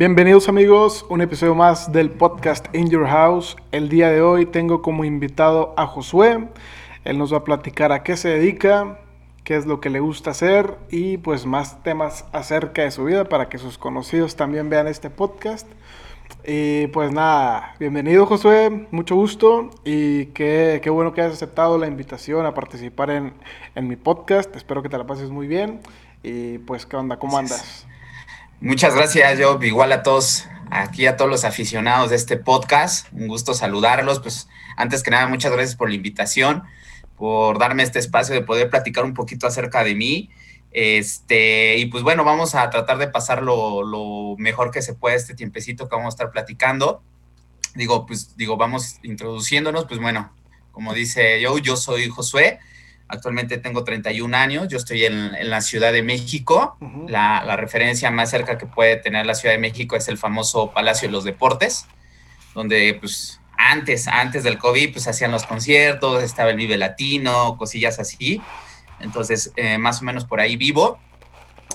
Bienvenidos amigos, un episodio más del podcast In Your House. El día de hoy tengo como invitado a Josué. Él nos va a platicar a qué se dedica, qué es lo que le gusta hacer y pues más temas acerca de su vida para que sus conocidos también vean este podcast. Y pues nada, bienvenido Josué, mucho gusto y qué, qué bueno que hayas aceptado la invitación a participar en, en mi podcast. Espero que te la pases muy bien y pues qué onda, ¿cómo andas? Muchas gracias, yo igual a todos, aquí a todos los aficionados de este podcast. Un gusto saludarlos. Pues antes que nada, muchas gracias por la invitación, por darme este espacio de poder platicar un poquito acerca de mí. Este, y pues bueno, vamos a tratar de pasar lo, mejor que se pueda este tiempecito que vamos a estar platicando. Digo, pues digo, vamos introduciéndonos, pues bueno, como dice yo, yo soy Josué, Actualmente tengo 31 años, yo estoy en, la Ciudad de México. la, referencia más cerca que puede tener la Ciudad de México es el famoso Palacio de los Deportes, donde pues antes, antes del COVID, pues hacían los conciertos, estaba el Vive Latino, cosillas así. Entonces, eh, más o menos por ahí vivo.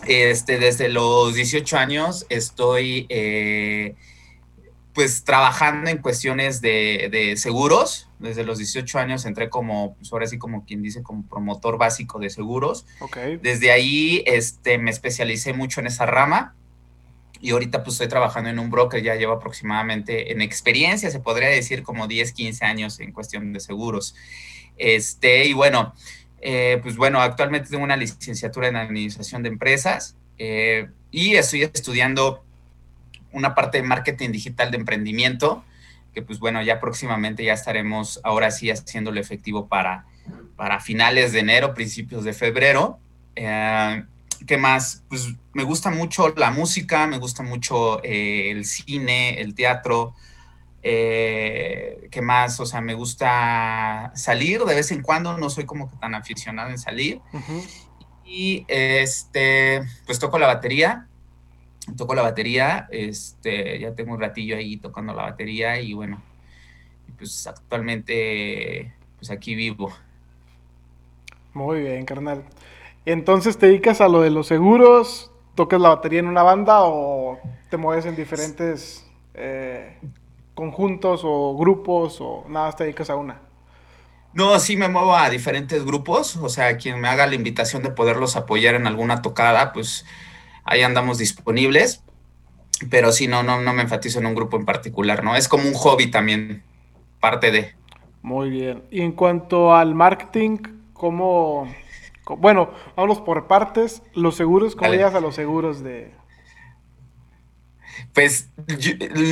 Este, desde los 18 años estoy eh, pues trabajando en cuestiones de, seguros. Desde los 18 años entré como, pues ahora sí como quien dice, como promotor básico de seguros. Okay. Desde ahí este, me especialicé mucho en esa rama y ahorita pues estoy trabajando en un broker, ya llevo aproximadamente en experiencia, se podría decir como 10, 15 años en cuestión de seguros. Este, y bueno, eh, pues bueno, actualmente tengo una licenciatura en administración de empresas eh, y estoy estudiando una parte de marketing digital de emprendimiento, que pues bueno, ya próximamente ya estaremos ahora sí haciéndolo efectivo para, para finales de enero, principios de febrero. Eh, ¿Qué más? Pues me gusta mucho la música, me gusta mucho eh, el cine, el teatro. Eh, ¿Qué más? O sea, me gusta salir de vez en cuando, no soy como que tan aficionado en salir. Y este, pues toco la batería, toco la batería, este, ya tengo un ratillo ahí tocando la batería y bueno, pues actualmente pues aquí vivo. Muy bien, carnal. Entonces te dedicas a lo de los seguros, tocas la batería en una banda o te mueves en diferentes eh, conjuntos o grupos o nada, te dedicas a una. No, sí me muevo a diferentes grupos, o sea, quien me haga la invitación de poderlos apoyar en alguna tocada, pues ahí andamos disponibles, pero sí, no, no, no me enfatizo en un grupo en particular, ¿no? Es como un hobby también, parte de. Muy bien. Y en cuanto al marketing, ¿cómo, bueno, vamos por partes, los seguros, ¿cómo llegas a los seguros de... Pues yo,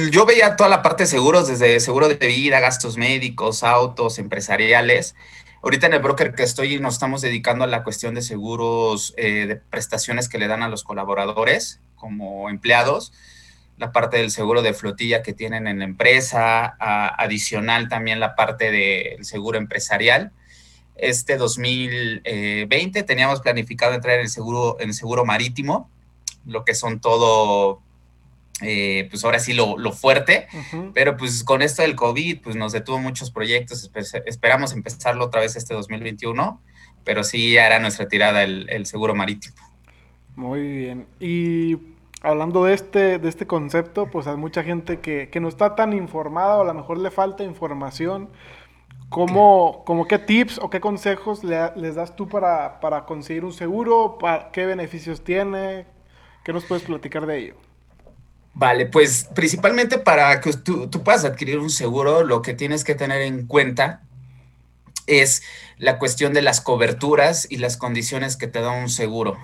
yo, veía toda la parte de seguros, desde seguro de vida, gastos médicos, autos, empresariales, Ahorita en el broker que estoy nos estamos dedicando a la cuestión de seguros eh, de prestaciones que le dan a los colaboradores como empleados, la parte del seguro de flotilla que tienen en la empresa, adicional también la parte del seguro empresarial. Este 2020 teníamos planificado entrar en el seguro, en el seguro marítimo, lo que son todo eh, pues ahora sí lo, fuerte, pero pues con esto del COVID, pues nos detuvo muchos proyectos, esperamos empezarlo otra vez este 2021, pero sí era nuestra tirada el, seguro marítimo. Muy bien, y hablando de este, de este concepto, pues hay mucha gente que, no está tan informada o a lo mejor le falta información. ¿Cómo, como qué tips o qué consejos les das tú para, para conseguir un seguro? Para, ¿Qué beneficios tiene? ¿Qué nos puedes platicar de ello? Vale, pues principalmente para que tú, puedas adquirir un seguro, lo que tienes que tener en cuenta es la cuestión de las coberturas y las condiciones que te da un seguro.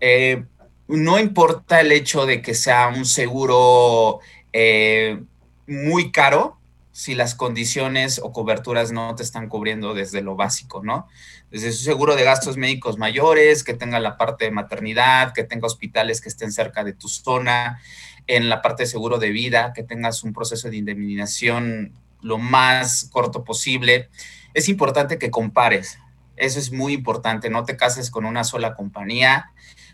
Eh, no importa el hecho de que sea un seguro eh, muy caro, si las condiciones o coberturas no te están cubriendo desde lo básico, ¿no? Desde su seguro de gastos médicos mayores, que tenga la parte de maternidad, que tenga hospitales que estén cerca de tu zona, en la parte de seguro de vida, que tengas un proceso de indemnización lo más corto posible. Es importante que compares. Eso es muy importante. No te cases con una sola compañía.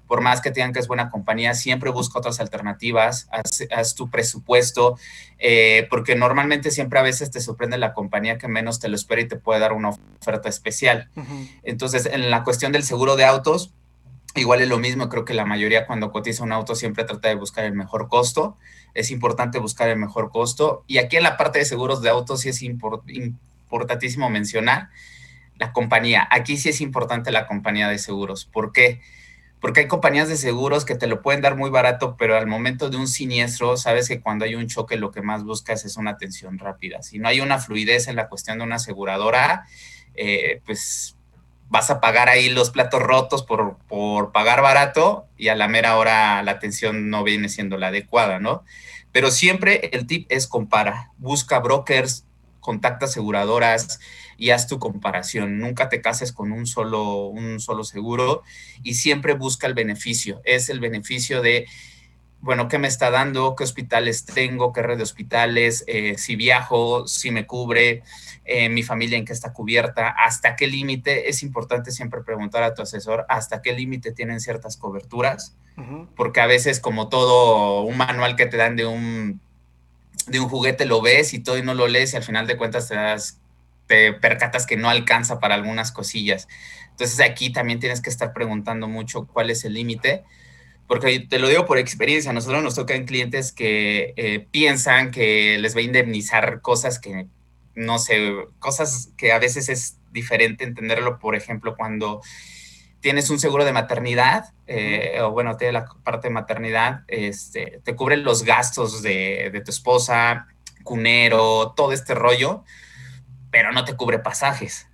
Por más que tengan que es buena compañía, siempre busca otras alternativas. Haz, tu presupuesto, eh, porque normalmente siempre a veces te sorprende la compañía que menos te lo espera y te puede dar una oferta especial. Entonces, en la cuestión del seguro de autos, Igual es lo mismo, creo que la mayoría cuando cotiza un auto siempre trata de buscar el mejor costo. Es importante buscar el mejor costo. Y aquí en la parte de seguros de autos sí es importantísimo mencionar la compañía. Aquí sí es importante la compañía de seguros. ¿Por qué? Porque hay compañías de seguros que te lo pueden dar muy barato, pero al momento de un siniestro, sabes que cuando hay un choque lo que más buscas es una atención rápida. Si no hay una fluidez en la cuestión de una aseguradora, eh, pues vas a pagar ahí los platos rotos por, por pagar barato y a la mera hora la atención no viene siendo la adecuada, ¿no? Pero siempre el tip es compara, busca brokers, contacta aseguradoras y haz tu comparación. Nunca te cases con un solo, un solo seguro y siempre busca el beneficio. Es el beneficio de, bueno, ¿qué me está dando? ¿Qué hospitales tengo? ¿Qué red de hospitales? Eh, si viajo, si me cubre, eh, mi familia en qué está cubierta, hasta qué límite. Es importante siempre preguntar a tu asesor hasta qué límite tienen ciertas coberturas, porque a veces como todo un manual que te dan de un, de un juguete lo ves y todo y no lo lees y al final de cuentas te das te percatas que no alcanza para algunas cosillas. Entonces aquí también tienes que estar preguntando mucho cuál es el límite, porque te lo digo por experiencia, a nosotros nos tocan clientes que eh, piensan que les va a indemnizar cosas que no sé, cosas que a veces es diferente entenderlo, por ejemplo, cuando tienes un seguro de maternidad, eh, o bueno, tiene la parte de maternidad, este, te cubren los gastos de, tu esposa, cunero, todo este rollo, pero no te cubre pasajes.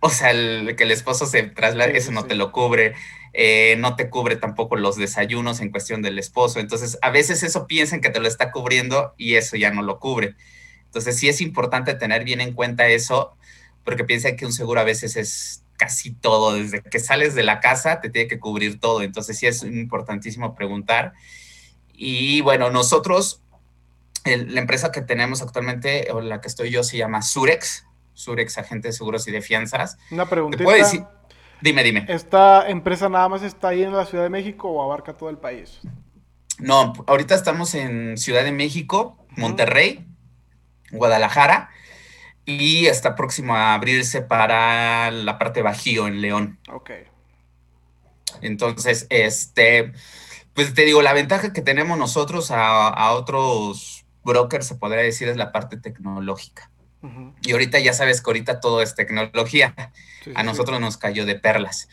O sea, el, que el esposo se traslade, eso no te lo cubre. Eh, no te cubre tampoco los desayunos en cuestión del esposo. Entonces, a veces eso piensan que te lo está cubriendo y eso ya no lo cubre. Entonces sí es importante tener bien en cuenta eso, porque piensa que un seguro a veces es casi todo, desde que sales de la casa te tiene que cubrir todo, entonces sí es importantísimo preguntar. Y bueno, nosotros, la empresa que tenemos actualmente, o la que estoy yo, se llama Surex, Surex Agente de Seguros y de Fianzas. Una preguntita. Dime, dime. ¿Esta empresa nada más está ahí en la Ciudad de México o abarca todo el país? No, ahorita estamos en Ciudad de México, Monterrey, Guadalajara y está próximo a abrirse para la parte Bajío en León. Ok. Entonces, este, pues te digo, la ventaja que tenemos nosotros a, otros brokers, se podría decir, es la parte tecnológica. Y ahorita ya sabes que ahorita todo es tecnología. a nosotros nos cayó de perlas.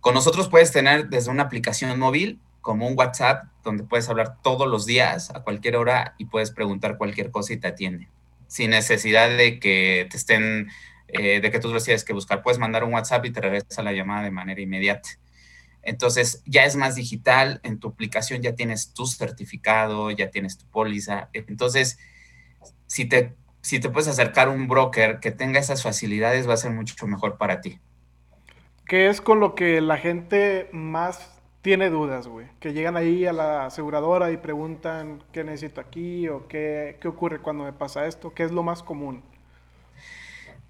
Con nosotros puedes tener desde una aplicación móvil como un WhatsApp donde puedes hablar todos los días a cualquier hora y puedes preguntar cualquier cosa y te atiende sin necesidad de que te estén, eh, de que tú lo tienes que buscar. Puedes mandar un WhatsApp y te regresa la llamada de manera inmediata. Entonces ya es más digital, en tu aplicación ya tienes tu certificado, ya tienes tu póliza. Entonces, si te, si te puedes acercar a un broker que tenga esas facilidades, va a ser mucho mejor para ti. ¿Qué es con lo que la gente más tiene dudas, güey. Que llegan ahí a la aseguradora y preguntan qué necesito aquí o qué, ocurre cuando me pasa esto, qué es lo más común.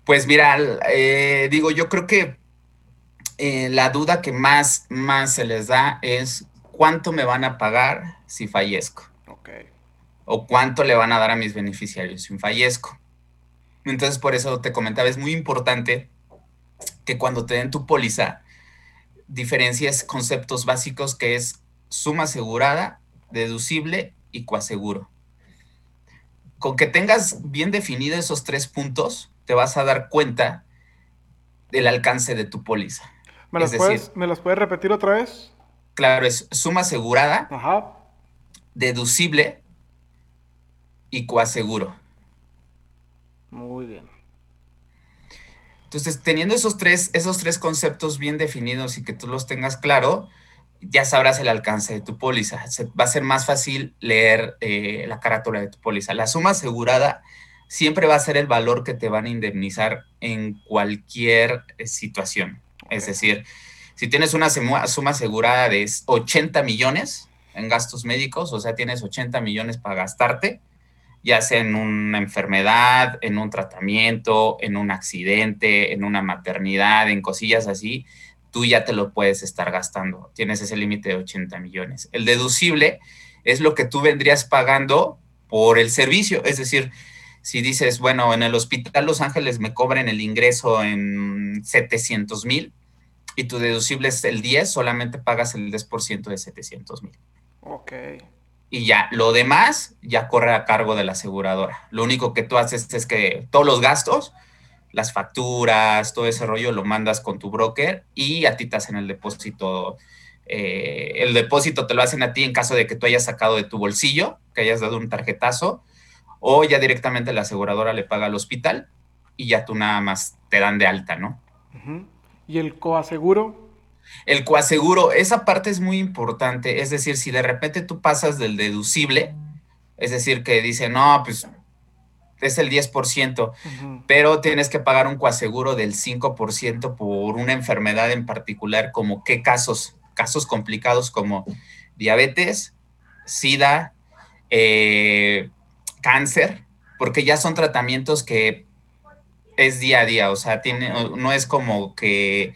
Pues mira, eh, digo, yo creo que eh, la duda que más, más se les da es cuánto me van a pagar si fallezco. Ok. O cuánto le van a dar a mis beneficiarios si fallezco. Entonces, por eso te comentaba, es muy importante que cuando te den tu póliza, diferencias conceptos básicos que es suma asegurada, deducible y coaseguro. Con que tengas bien definido esos tres puntos, te vas a dar cuenta del alcance de tu póliza. ¿Me los, puedes, ¿me los puedes repetir otra vez? Claro, es suma asegurada, deducible y coaseguro. Muy bien. Entonces, teniendo esos tres, esos tres conceptos bien definidos y que tú los tengas claro, ya sabrás el alcance de tu póliza. va a ser más fácil leer eh, la carátula de tu póliza. La suma asegurada siempre va a ser el valor que te van a indemnizar en cualquier eh, situación. Es decir, si tienes una suma asegurada de 80 millones en gastos médicos, o sea, tienes 80 millones para gastarte, ya sea en una enfermedad, en un tratamiento, en un accidente, en una maternidad, en cosillas así, tú ya te lo puedes estar gastando. Tienes ese límite de 80 millones. El deducible es lo que tú vendrías pagando por el servicio, es decir, si dices, bueno, en el Hospital Los Ángeles me cobran el ingreso en 700 mil, y tu deducible es el 10, solamente pagas el 10% de 700 mil. Ok. Y ya, lo demás ya corre a cargo de la aseguradora. Lo único que tú haces es que todos los gastos, las facturas, todo ese rollo lo mandas con tu broker y a ti te hacen el depósito. Eh, el depósito te lo hacen a ti en caso de que tú hayas sacado de tu bolsillo, que hayas dado un tarjetazo, o ya directamente la aseguradora le paga al hospital y ya tú nada más te dan de alta, ¿no? ¿Y el coaseguro? El coaseguro, esa parte es muy importante. Es decir, si de repente tú pasas del deducible, es decir, que dice, no, pues es el 10%, pero tienes que pagar un coaseguro del 5% por una enfermedad en particular, como qué casos, casos complicados como diabetes, SIDA, eh, cáncer, porque ya son tratamientos que es día a día, o sea, tiene, no es como que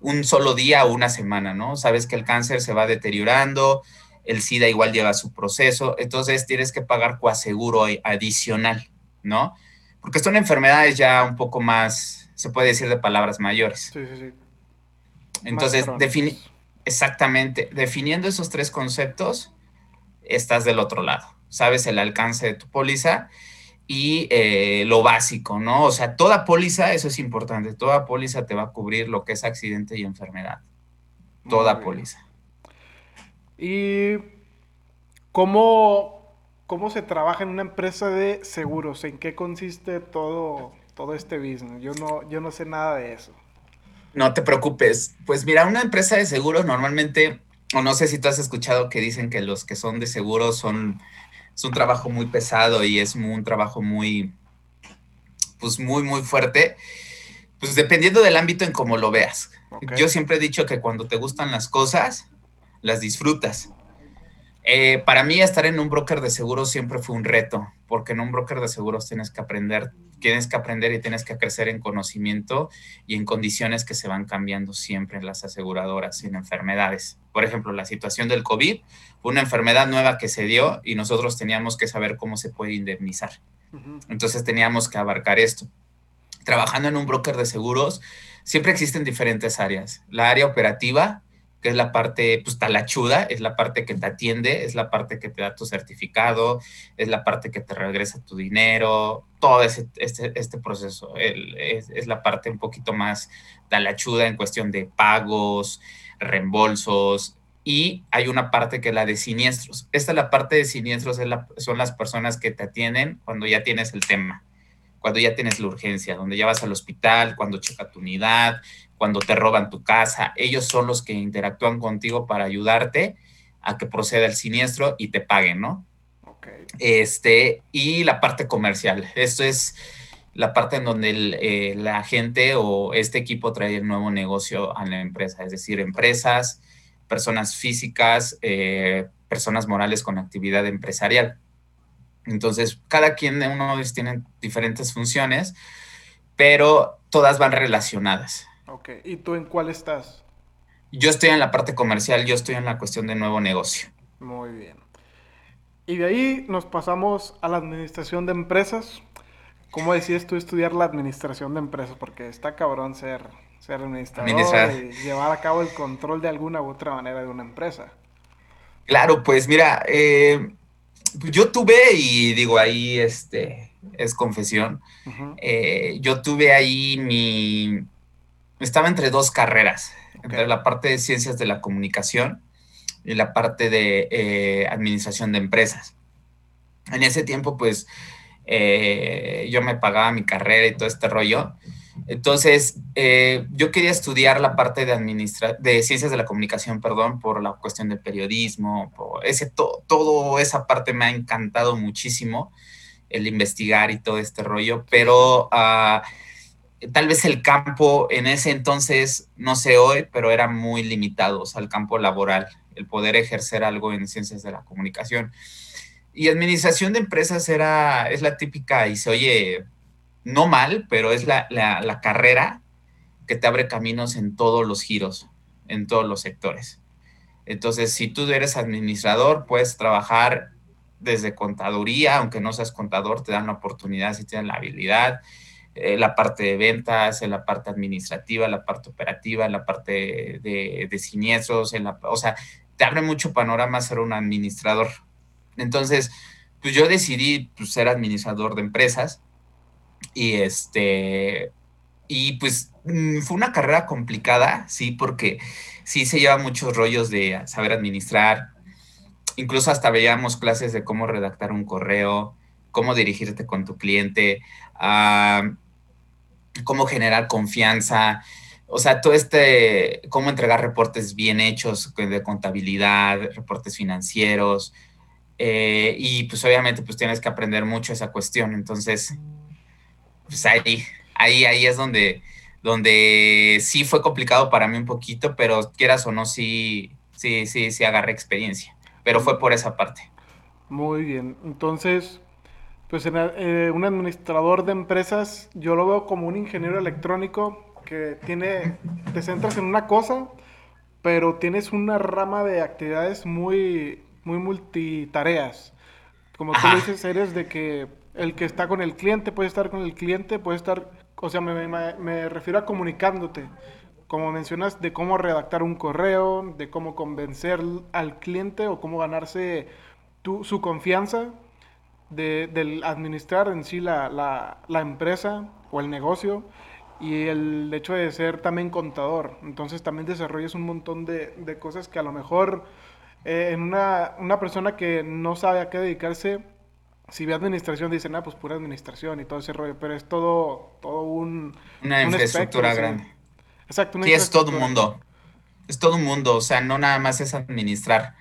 un solo día o una semana, ¿no? Sabes que el cáncer se va deteriorando, el SIDA igual lleva su proceso, entonces tienes que pagar coaseguro adicional, ¿no? Porque son enfermedades ya un poco más, se puede decir de palabras mayores. Sí, sí, sí. Entonces, exactamente, definiendo esos tres conceptos, estás del otro lado. Sabes el alcance de tu póliza y eh, lo básico, ¿no? O sea, toda póliza, eso es importante, toda póliza te va a cubrir lo que es accidente y enfermedad. Toda póliza. ¿Y cómo, cómo se trabaja en una empresa de seguros? ¿En qué consiste todo, todo este business? Yo no, yo no sé nada de eso. No te preocupes. Pues mira, una empresa de seguros normalmente, o no sé si tú has escuchado que dicen que los que son de seguros son es un trabajo muy pesado y es un trabajo muy, pues muy, muy fuerte. Pues dependiendo del ámbito en cómo lo veas. Yo siempre he dicho que cuando te gustan las cosas, las disfrutas. Eh, para mí estar en un broker de seguros siempre fue un reto, porque en un broker de seguros tienes que aprender, tienes que aprender y tienes que crecer en conocimiento y en condiciones que se van cambiando siempre en las aseguradoras en enfermedades. Por ejemplo, la situación del COVID una enfermedad nueva que se dio y nosotros teníamos que saber cómo se puede indemnizar. Entonces teníamos que abarcar esto. Trabajando en un broker de seguros, siempre existen diferentes áreas. La área operativa, que es la parte pues, talachuda, es la parte que te atiende, es la parte que te da tu certificado, es la parte que te regresa tu dinero, todo ese, este, este proceso. es, es, la parte un poquito más talachuda en cuestión de pagos, reembolsos, y hay una parte que es la de siniestros. Esta es la parte de siniestros, son las personas que te atienden cuando ya tienes el tema, cuando ya tienes la urgencia, donde ya vas al hospital, cuando checa tu unidad, cuando te roban tu casa. Ellos son los que interactúan contigo para ayudarte a que proceda el siniestro y te paguen, ¿no? Este, y la parte comercial. Esto es la parte en donde eh, la gente o este equipo trae el nuevo negocio a la empresa, es decir, empresas, personas físicas, eh, personas morales con actividad empresarial. Entonces, cada quien de uno de ellos tiene diferentes funciones, pero todas van relacionadas. Ok, ¿y tú en cuál estás? Yo estoy en la parte comercial, yo estoy en la cuestión de nuevo negocio. Muy bien. Y de ahí nos pasamos a la administración de empresas. ¿Cómo decides tú estudiar la administración de empresas? Porque está cabrón ser ser administrador y llevar a cabo el control de alguna u otra manera de una empresa. Claro, pues mira, eh, yo tuve, y digo ahí, este, es confesión, eh, yo tuve ahí mi, estaba entre dos carreras, entre la parte de ciencias de la comunicación y la parte de eh, administración de empresas. En ese tiempo, pues, yo me pagaba mi carrera y todo este rollo. Entonces, eh, yo quería estudiar la parte de, administra de ciencias de la comunicación, perdón, por la cuestión del periodismo, por ese to todo esa parte me ha encantado muchísimo, el investigar y todo este rollo, pero uh, tal vez el campo en ese entonces, no sé hoy, pero era muy limitado, o sea, el campo laboral, el poder ejercer algo en ciencias de la comunicación. Y administración de empresas era, es la típica y se oye no mal, pero es la, carrera que te abre caminos en todos los giros, en todos los sectores. Entonces, si tú eres administrador, puedes trabajar desde contaduría, aunque no seas contador, te dan la oportunidad si tienes la habilidad. Eh, la parte de ventas, en la parte administrativa, la parte operativa, la parte de, siniestros, en la, o sea, te abre mucho panorama ser un administrador. Entonces, pues yo decidí pues, ser administrador de empresas y este, y pues mm, fue una carrera complicada, sí, porque sí se lleva muchos rollos de saber administrar. Incluso hasta veíamos clases de cómo redactar un correo, cómo dirigirte con tu cliente, ah, cómo generar confianza, o sea, todo este, cómo entregar reportes bien hechos de contabilidad, reportes financieros, eh, y pues obviamente pues tienes que aprender mucho esa cuestión. Entonces, pues ahí, ahí, ahí es donde, donde sí fue complicado para mí un poquito, pero quieras o no, sí, sí, sí, sí agarré experiencia. Pero fue por esa parte. Muy bien. Entonces, pues eh, un administrador de empresas, yo lo veo como un ingeniero electrónico que tiene, te centras en una cosa, pero tienes una rama de actividades muy, muy multitareas. Como tú dices, eres de que el que está con el cliente puede estar con el cliente, puede estar, o sea, me, me, refiero a comunicándote. Como mencionas, de cómo redactar un correo, de cómo convencer al cliente o cómo ganarse tu, su confianza, de, del administrar en sí la, la, la empresa o el negocio y el hecho de ser también contador. Entonces también desarrollas un montón de, de cosas que a lo mejor eh, en una, una, persona que no sabe a qué dedicarse, si ve administración, dicen, ah, pues pura administración y todo ese rollo, pero es todo, todo un... Una infraestructura grande. Exacto. Una sí, es todo un mundo. Es todo un mundo, o sea, no nada más es administrar.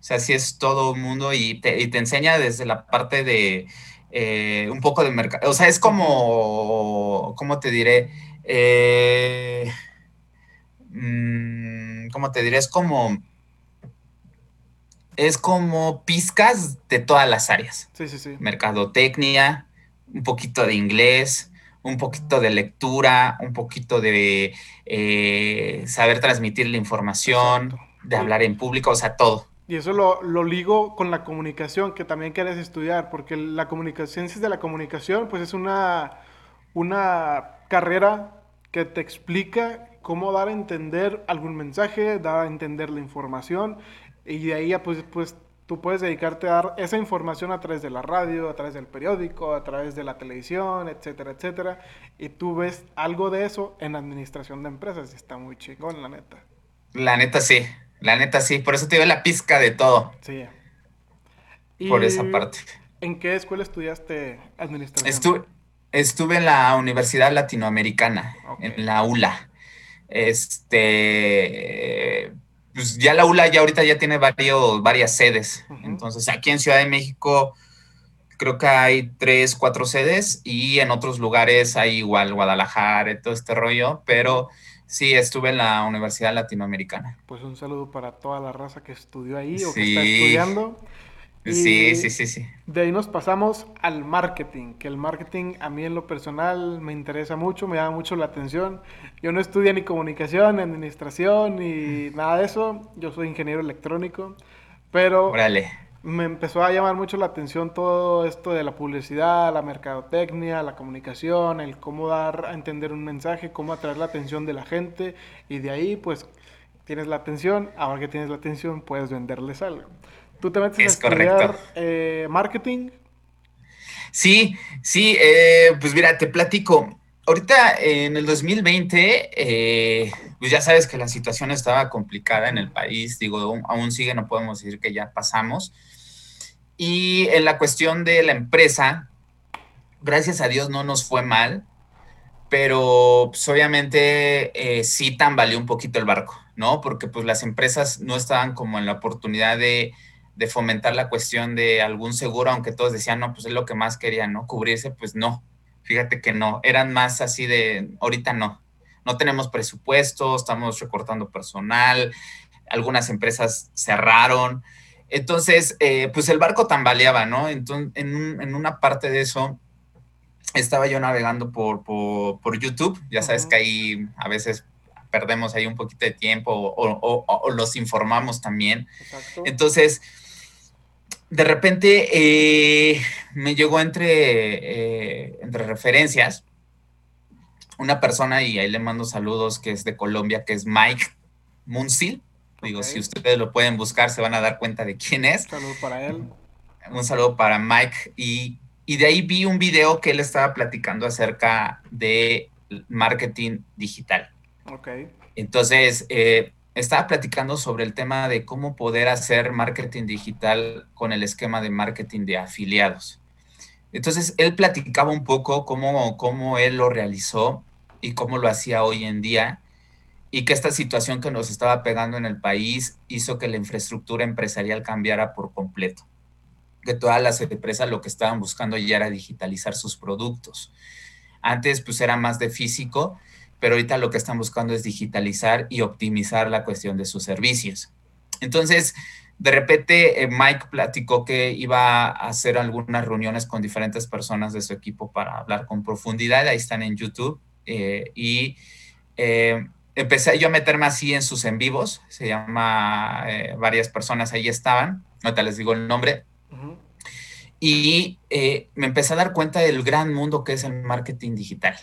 O sea, sí es todo un mundo y te, y te enseña desde la parte de eh, un poco de mercado. O sea, es como, ¿cómo te diré? Eh, mm, ¿Cómo te diré? Es como es como pizcas de todas las áreas. Sí, sí, sí. Mercadotecnia, un poquito de inglés, un poquito de lectura, un poquito de eh, saber transmitir la información, de hablar en público, o sea, todo. Y eso lo, lo, ligo con la comunicación, que también quieres estudiar, porque la comunicación, ciencias de la comunicación, pues es una, una carrera que te explica cómo dar a entender algún mensaje, dar a entender la información y de ahí pues, pues tú puedes dedicarte a dar esa información a través de la radio, a través del periódico, a través de la televisión, etcétera, etcétera. Y tú ves algo de eso en administración de empresas y está muy chingón, la neta. La neta sí, la neta sí, por eso te dio la pizca de todo. Sí. por esa parte. ¿En qué escuela estudiaste administración? Estuve, estuve en la Universidad Latinoamericana, en la ULA. Este, pues ya la ULA ya ahorita ya tiene varios, varias sedes. Entonces, aquí en Ciudad de México creo que hay tres, cuatro sedes y en otros lugares hay igual Guadalajara y todo este rollo, pero sí, estuve en la Universidad Latinoamericana. Pues un saludo para toda la raza que estudió ahí o que está estudiando sí, sí, sí, sí. De ahí nos pasamos al marketing, que el marketing a mí en lo personal me interesa mucho, me llama mucho la atención. Yo no estudio ni comunicación, ni administración, ni nada de eso. Yo soy ingeniero electrónico, pero me empezó a llamar mucho la atención todo esto de la publicidad, la mercadotecnia, la comunicación, el cómo dar a entender un mensaje, cómo atraer la atención de la gente y de ahí pues tienes la atención, ahora que tienes la atención puedes venderles algo. ¿Tú te metes a estudiar eh, marketing? Sí, sí, eh, pues mira, te platico. Ahorita en el 2020, eh, pues ya sabes que la situación estaba complicada en el país, digo, aún, sigue, no podemos decir que ya pasamos. Y en la cuestión de la empresa, gracias a Dios no nos fue mal, pero pues, obviamente sí tambaleó un poquito el barco, ¿no? Porque pues las empresas no estaban como en la oportunidad de de fomentar la cuestión de algún seguro, aunque todos decían, no, pues es lo que más querían, ¿no? Cubrirse, pues no, fíjate que no, eran más así de, ahorita no, no tenemos presupuesto, estamos recortando personal, algunas empresas cerraron, entonces, eh, pues el barco tambaleaba, ¿no? Entonces, en, una parte de eso, estaba yo navegando por, por, YouTube, ya sabes que ahí a veces perdemos ahí un poquito de tiempo o, los informamos también. Entonces, de repente eh, me llegó entre, eh, entre referencias una persona, y ahí le mando saludos, que es de Colombia, que es Mike Munsil. Digo, si ustedes lo pueden buscar, se van a dar cuenta de quién es. Un saludo para él. Un saludo para Mike. Y, y de ahí vi un video que él estaba platicando acerca de marketing digital. Ok. Entonces, eh, estaba platicando sobre el tema de cómo poder hacer marketing digital con el esquema de marketing de afiliados. Entonces, él platicaba un poco cómo, cómo él lo realizó y cómo lo hacía hoy en día y que esta situación que nos estaba pegando en el país hizo que la infraestructura empresarial cambiara por completo. Que todas las empresas lo que estaban buscando ya era digitalizar sus productos. Antes pues era más de físico, pero ahorita lo que están buscando es digitalizar y optimizar la cuestión de sus servicios. Entonces, de repente, eh, Mike platicó que iba a hacer algunas reuniones con diferentes personas de su equipo para hablar con profundidad. Ahí están en YouTube. Eh, y eh, empecé yo a meterme así en sus en vivos. Se llama, varias personas ahí estaban. Ahorita les digo el nombre. Y me empecé a dar cuenta del gran mundo que es el marketing digital.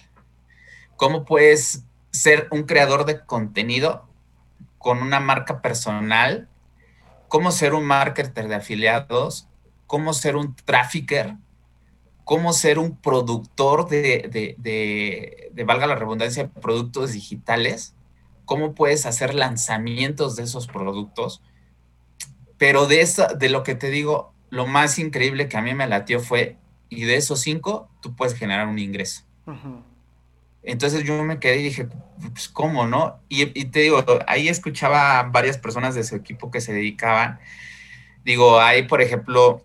¿Cómo puedes ser un creador de contenido con una marca personal? ¿Cómo ser un marketer de afiliados? ¿Cómo ser un trafficker? ¿Cómo ser un productor de, de, valga la redundancia, productos digitales? ¿Cómo puedes hacer lanzamientos de esos productos? Pero de, esa, de lo que te digo, lo más increíble que a mí me latió fue, y de esos cinco, tú puedes generar un ingreso. Entonces yo me quedé y dije, pues, ¿cómo, no? Y, te digo, ahí escuchaba a varias personas de su equipo que se dedicaban. Digo, hay, por ejemplo,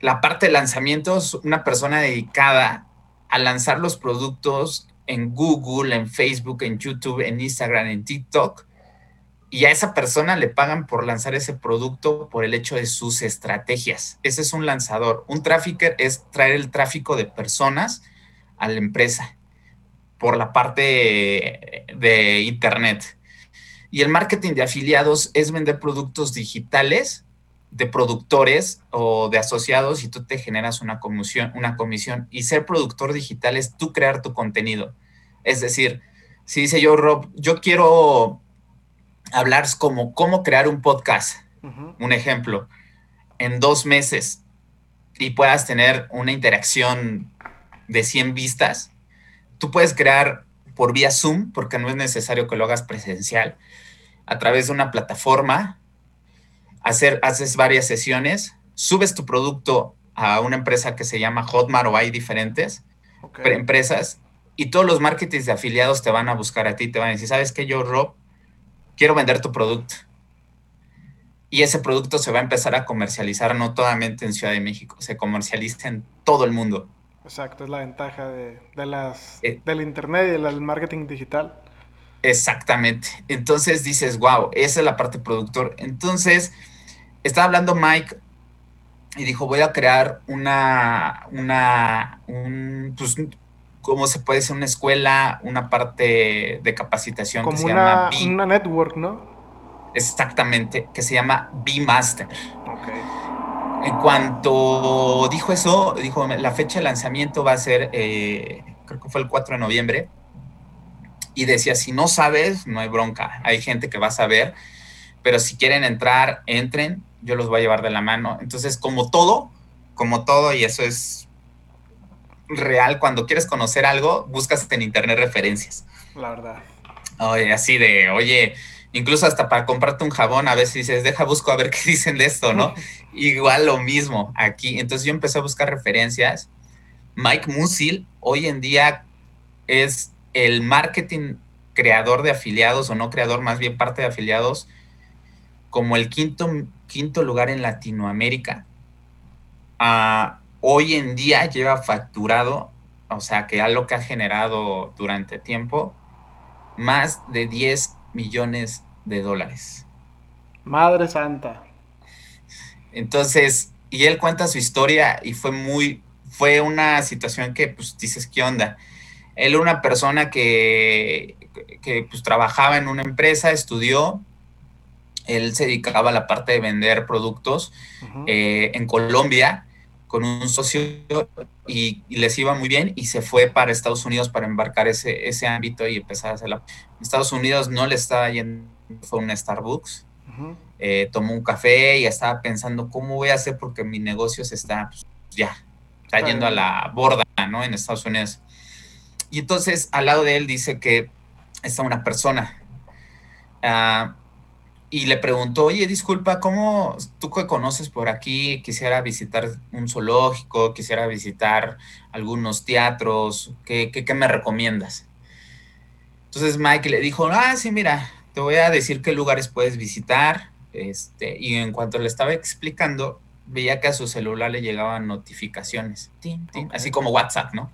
la parte de lanzamientos, una persona dedicada a lanzar los productos en Google, en Facebook, en YouTube, en Instagram, en TikTok. Y a esa persona le pagan por lanzar ese producto por el hecho de sus estrategias. Ese es un lanzador. Un trafficker es traer el tráfico de personas a la empresa por la parte de Internet. Y el marketing de afiliados es vender productos digitales de productores o de asociados y tú te generas una comisión, una comisión. Y ser productor digital es tú crear tu contenido. Es decir, si dice yo, Rob, yo quiero hablar como cómo crear un podcast, un ejemplo, en dos meses y puedas tener una interacción de 100 vistas, tú puedes crear por vía Zoom, porque no es necesario que lo hagas presencial, a través de una plataforma, hacer, haces varias sesiones, subes tu producto a una empresa que se llama Hotmart o hay diferentes empresas y todos los marketings de afiliados te van a buscar a ti, te van a decir, ¿sabes qué? Yo, Rob, quiero vender tu producto. Y ese producto se va a empezar a comercializar no solamente en Ciudad de México, se comercializa en todo el mundo. Exacto, es la ventaja de, las, eh. del Internet y del marketing digital. Exactamente. Entonces dices, wow, esa es la parte productor. Entonces, estaba hablando Mike y dijo, voy a crear una, una, un, pues, ¿cómo se puede decir? Una escuela, una parte de capacitación Como que se llama una network, ¿no? Exactamente, que se llama B-Master. En cuanto dijo eso, dijo, la fecha de lanzamiento va a ser, eh, creo que fue el 4 de noviembre, y decía, si no sabes, no hay bronca, hay gente que va a saber, pero si quieren entrar, entren, yo los voy a llevar de la mano. Entonces, como todo, como todo, y eso es real, cuando quieres conocer algo, buscas en internet referencias. La verdad. Oye, así de, oye, incluso hasta para comprarte un jabón, a veces dices, deja busco a ver qué dicen de esto, ¿no? Igual lo mismo aquí. Entonces yo empecé a buscar referencias. Mike Musil hoy en día es el marketing creador de afiliados, o no creador, más bien parte de afiliados, como el quinto, quinto lugar en Latinoamérica. Ah, hoy en día lleva facturado, o sea, que algo que ha generado durante tiempo, más de 10 millones de dólares. Madre Santa. Entonces, y él cuenta su historia y fue muy, fue una situación que pues dices, ¿qué onda? Él era una persona que, que pues trabajaba en una empresa, estudió, él se dedicaba a la parte de vender productos eh, en Colombia con un socio y, les iba muy bien y se fue para Estados Unidos para embarcar ese, ese ámbito y empezar a hacerlo. En Estados Unidos no le estaba yendo, fue un Starbucks, eh, tomó un café y estaba pensando cómo voy a hacer porque mi negocio se está, pues, ya, está yendo a la borda, ¿no? En Estados Unidos. Y entonces al lado de él dice que está una persona. Uh, y le preguntó, oye, disculpa, ¿cómo tú que conoces por aquí? Quisiera visitar un zoológico, quisiera visitar algunos teatros, ¿qué, qué, me recomiendas? Entonces Mike le dijo, ah, sí, mira, te voy a decir qué lugares puedes visitar. Este, y en cuanto le estaba explicando, veía que a su celular le llegaban notificaciones, así como WhatsApp, ¿no?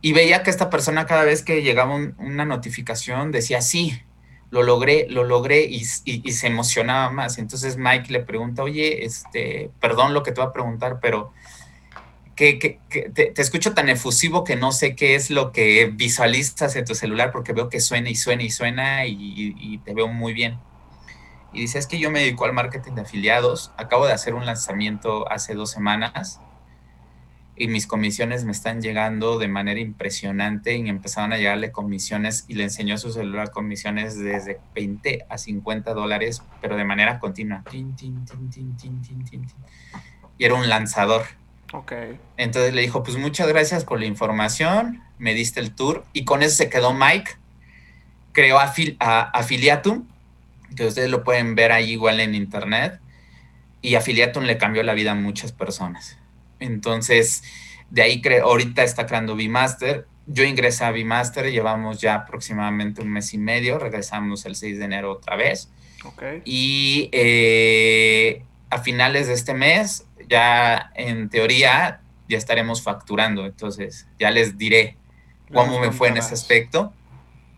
y veía que esta persona cada vez que llegaba una notificación decía, sí, lo logré, lo logré y, se emocionaba más. Entonces Mike le pregunta, oye, este, perdón lo que te voy a preguntar, pero que, te, escucho tan efusivo que no sé qué es lo que visualizas en tu celular porque veo que suena y suena y suena y, te veo muy bien. Y dice, es que yo me dedico al marketing de afiliados, acabo de hacer un lanzamiento hace dos semanas y mis comisiones me están llegando de manera impresionante y empezaron a llegarle comisiones y le enseñó su celular comisiones desde 20 a 50 dólares, pero de manera continua. y era un lanzador. Ok. Entonces le dijo, pues muchas gracias por la información, me diste el tour y con eso se quedó Mike. Creó afil a Affiliatum, que ustedes lo pueden ver ahí igual en internet. Y Affiliatum le cambió la vida a muchas personas. Entonces, de ahí ahorita está creando Vmaster. Yo ingresé a Vmaster, llevamos ya aproximadamente un mes y medio, regresamos el 6 de enero otra vez. Y eh, a finales de este mes, ya en teoría, ya estaremos facturando. Entonces, ya les diré cómo me fue en ese aspecto.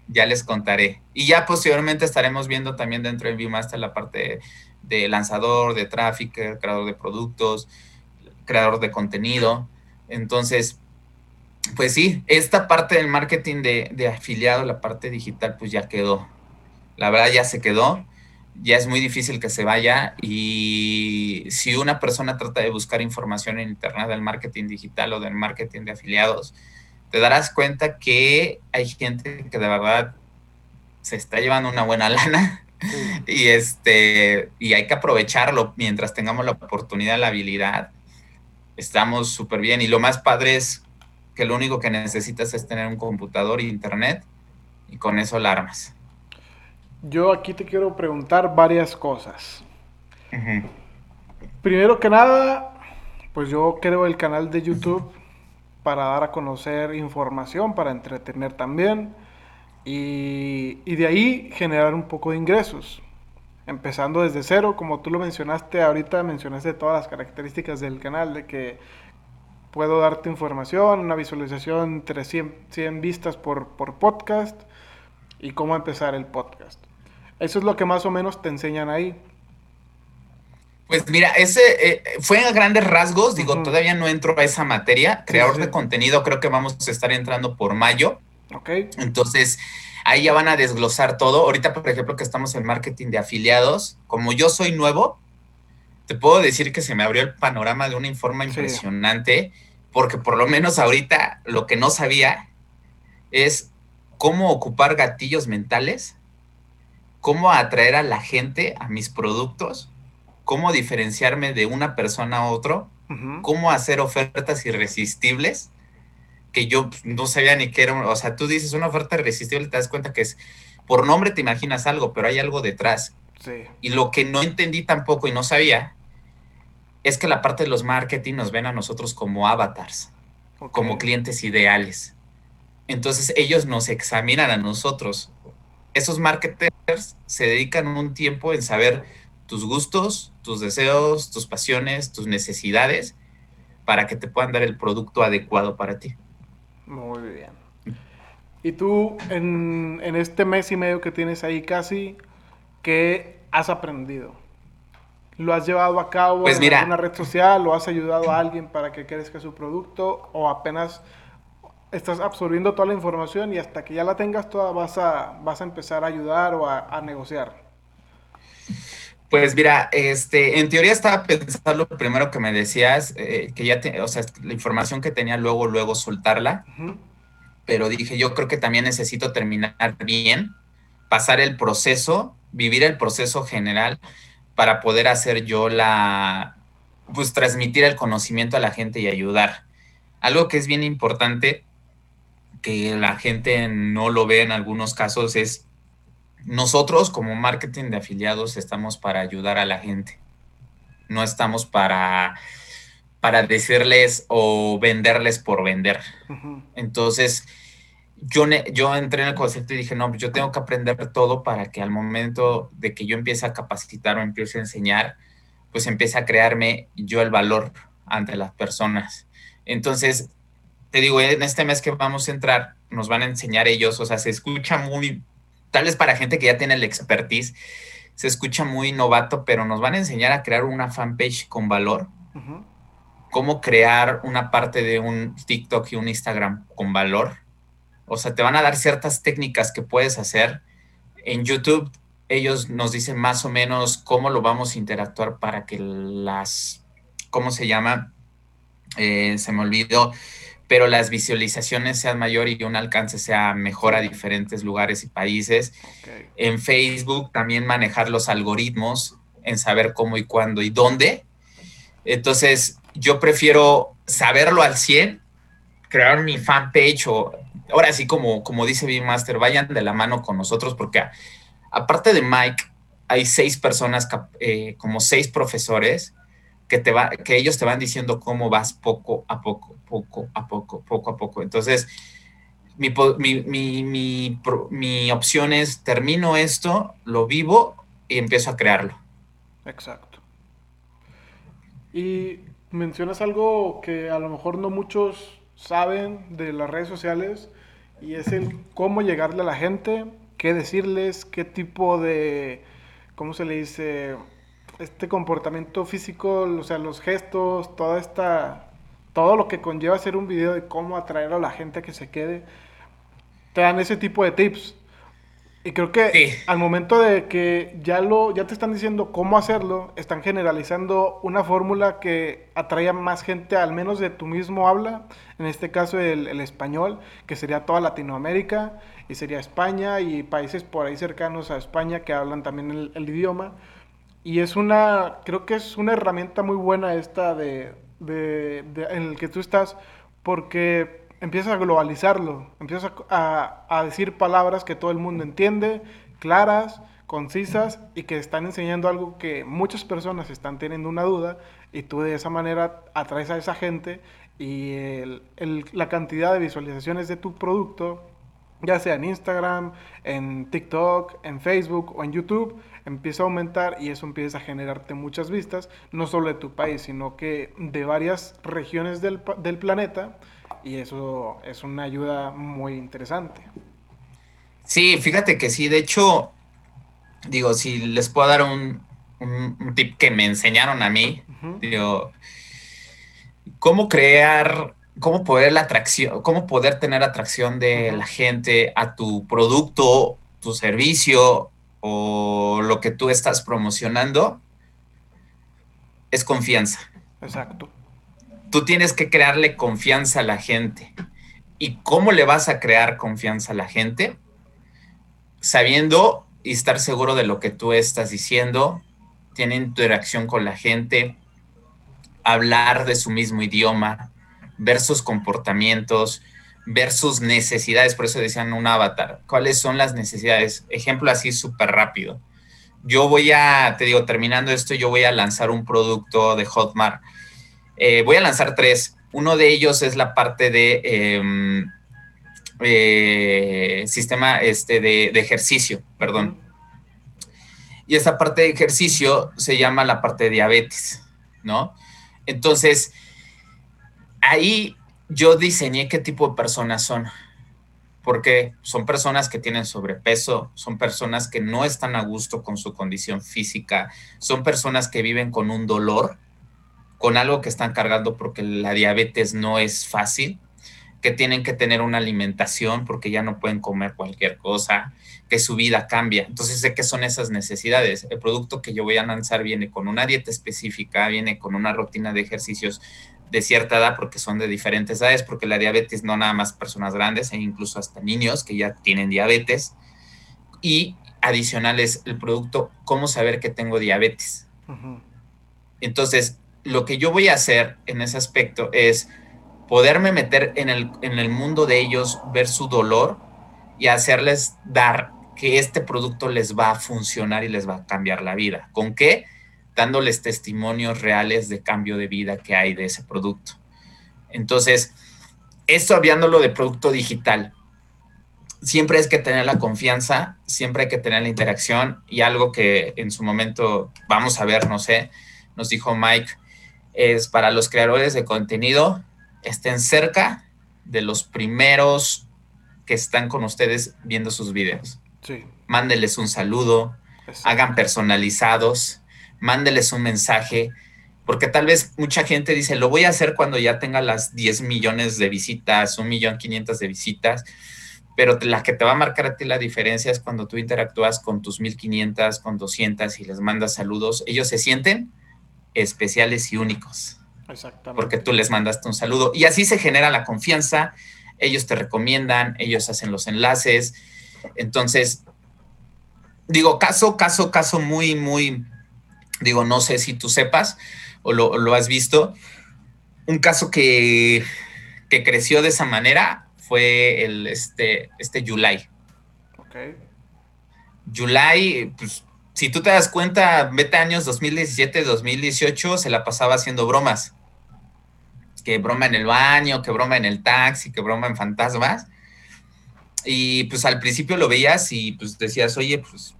Ya les contaré. Y ya posteriormente estaremos viendo también dentro de Vmaster la parte de lanzador, de tráfico, creador de productos, creador de contenido. Entonces, pues sí, esta parte del marketing de, afiliado, la parte digital, pues ya quedó. La verdad ya se quedó, ya es muy difícil que se vaya y si una persona trata de buscar información en Internet del marketing digital o del marketing de afiliados, te darás cuenta que hay gente que de verdad se está llevando una buena lana y este y hay que aprovecharlo mientras tengamos la oportunidad, la habilidad estamos súper bien. Y lo más padre es que lo único que necesitas es tener un computador e internet y con eso la armas. Yo aquí te quiero preguntar varias cosas. Primero que nada, pues yo creo el canal de YouTube para dar a conocer información, para entretener también y, y de ahí generar un poco de ingresos empezando desde cero, como tú lo mencionaste ahorita, mencionaste todas las características del canal, de que puedo darte información, una visualización entre 100, vistas por, por, podcast y cómo empezar el podcast. Eso es lo que más o menos te enseñan ahí. Pues mira, ese eh, fue a grandes rasgos, digo, todavía no entro a esa materia. Creador de contenido, creo que vamos a estar entrando por mayo. Ok. Entonces, Ahí ya van a desglosar todo. Ahorita, por ejemplo, que estamos en marketing de afiliados, como yo soy nuevo, te puedo decir que se me abrió el panorama de una forma impresionante, porque por lo menos ahorita lo que no sabía es cómo ocupar gatillos mentales, cómo atraer a la gente a mis productos, cómo diferenciarme de una persona a otro, cómo hacer ofertas irresistibles que yo no sabía ni qué era, o sea, tú dices una oferta irresistible, te das cuenta que es, por nombre te imaginas algo, pero hay algo detrás. Sí. Y lo que no entendí tampoco y no sabía es que la parte de los marketing nos ven a nosotros como avatars, como clientes ideales. Entonces ellos nos examinan a nosotros. Esos marketers se dedican un tiempo en saber tus gustos, tus deseos, tus pasiones, tus necesidades, para que te puedan dar el producto adecuado para ti. Muy bien. ¿Y tú, en, este mes y medio que tienes ahí casi, qué has aprendido? ¿Lo has llevado a cabo pues en alguna red social? ¿Lo has ayudado a alguien para que crezca su producto? ¿O apenas estás absorbiendo toda la información y hasta que ya la tengas toda vas a, vas a empezar a ayudar o a, negociar? Pues mira, este, en teoría estaba pensando lo primero que me decías, eh, que ya, te, o sea, la información que tenía luego, luego soltarla, pero dije, yo creo que también necesito terminar bien, pasar el proceso, vivir el proceso general para poder hacer yo la, pues transmitir el conocimiento a la gente y ayudar. Algo que es bien importante, que la gente no lo ve en algunos casos, es nosotros como marketing de afiliados estamos para ayudar a la gente. No estamos para, para decirles o venderles por vender. Entonces, yo, yo entré en el concepto y dije, no, yo tengo que aprender todo para que al momento de que yo empiece a capacitar o empiece a enseñar, pues empiece a crearme yo el valor ante las personas. Entonces, te digo, en este mes que vamos a entrar, nos van a enseñar ellos, o sea, se escucha muy, tal vez para gente que ya tiene el expertise, se escucha muy novato, pero nos van a enseñar a crear una fanpage con valor. Cómo crear una parte de un TikTok y un Instagram con valor. O sea, te van a dar ciertas técnicas que puedes hacer. En YouTube, ellos nos dicen más o menos cómo lo vamos a interactuar para que las, ¿cómo se llama? Eh, se me olvidó pero las visualizaciones sean mayor y un alcance sea mejor a diferentes lugares y países. En Facebook también manejar los algoritmos en saber cómo y cuándo y dónde. Entonces, yo prefiero saberlo al 100, crear mi fanpage o ahora sí como, como dice Master, vayan de la mano con nosotros porque aparte de Mike, hay seis personas, eh, como seis profesores que, te va, que ellos te van diciendo cómo vas poco a poco, poco a poco, poco a poco. Entonces, mi, mi, opción es, termino esto, lo vivo y empiezo a crearlo. Exacto. Y mencionas algo que a lo mejor no muchos saben de las redes sociales y es el cómo llegarle a la gente, qué decirles, qué tipo de, ¿cómo se le dice? Este comportamiento físico, o sea, los gestos, toda esta, todo lo que conlleva hacer un video de cómo atraer a la gente a que se quede, te dan ese tipo de tips. Y creo que al momento de que ya, lo, ya te están diciendo cómo hacerlo, están generalizando una fórmula que atraiga más gente, al menos de tu mismo habla, en este caso el, el español, que sería toda Latinoamérica, y sería España y países por ahí cercanos a España que hablan también el, el idioma. Y es una, creo que es una herramienta muy buena esta de, de, en el que tú estás, porque empiezas a globalizarlo, empiezas a, a, decir palabras que todo el mundo entiende, claras, concisas y que están enseñando algo que muchas personas están teniendo una duda y tú de esa manera atraes a esa gente y el, el, la cantidad de visualizaciones de tu producto, ya sea en Instagram, en TikTok, en Facebook o en YouTube, empieza a aumentar y eso empieza a generarte muchas vistas, no solo de tu país, sino que de varias regiones del, del planeta y eso es una ayuda muy interesante. Sí, fíjate que sí, de hecho, digo, si les puedo dar un, un, tip que me enseñaron a mí, digo, cómo crear, cómo poder la atracción, cómo poder tener atracción de la gente a tu producto, tu servicio o lo que tú estás promocionando es confianza. Exacto. Tú tienes que crearle confianza a la gente. ¿Y cómo le vas a crear confianza a la gente? Sabiendo y estar seguro de lo que tú estás diciendo, tiene interacción con la gente, hablar de su mismo idioma, ver sus comportamientos, ver sus necesidades, por eso decían un avatar. ¿Cuáles son las necesidades? Ejemplo así súper rápido. Yo voy a, te digo, terminando esto, yo voy a lanzar un producto de Hotmart. Eh, voy a lanzar tres. Uno de ellos es la parte de em, eh, sistema este, de, de, ejercicio, perdón. Y esta parte de ejercicio se llama la parte de diabetes, ¿no? Entonces, ahí yo diseñé qué tipo de personas son, porque son personas que tienen sobrepeso, son personas que no están a gusto con su condición física, son personas que viven con un dolor, con algo que están cargando porque la diabetes no es fácil. Que tienen que tener una alimentación porque ya no pueden comer cualquier cosa, que su vida cambia. Entonces sé que son esas necesidades. El producto que yo voy a lanzar viene con una dieta específica, viene con una rutina de ejercicios de cierta edad porque son de diferentes edades, porque la diabetes no nada más personas grandes, e incluso hasta niños que ya tienen diabetes. Y adicional es el producto, cómo saber que tengo diabetes. Entonces, lo que yo voy a hacer en ese aspecto es poderme meter en el, en el mundo de ellos, ver su dolor y hacerles dar que este producto les va a funcionar y les va a cambiar la vida. ¿Con qué? Dándoles testimonios reales de cambio de vida que hay de ese producto. Entonces, esto hablándolo de producto digital, siempre es que tener la confianza, siempre hay que tener la interacción y algo que en su momento vamos a ver, no sé, nos dijo Mike, es para los creadores de contenido, estén cerca de los primeros que están con ustedes viendo sus videos. Sí. Mándeles un saludo, hagan personalizados, mándeles un mensaje, porque tal vez mucha gente dice, lo voy a hacer cuando ya tenga las 10 millones de visitas, un millón 500 de visitas, pero la que te va a marcar a ti la diferencia es cuando tú interactúas con tus 1500, con 200 y les mandas saludos, ellos se sienten especiales y únicos. Porque tú les mandaste un saludo. Y así se genera la confianza, ellos te recomiendan, ellos hacen los enlaces. Entonces, digo, caso, caso, caso muy, muy, digo, no sé si tú sepas o lo, has visto. Un caso que, que, creció de esa manera fue el, este, este July. Ok. July, pues, si tú te das cuenta, vete años 2017, 2018, se la pasaba haciendo bromas que broma en el baño, que broma en el taxi, que broma en fantasmas. Y pues al principio lo veías y pues decías, oye, pues,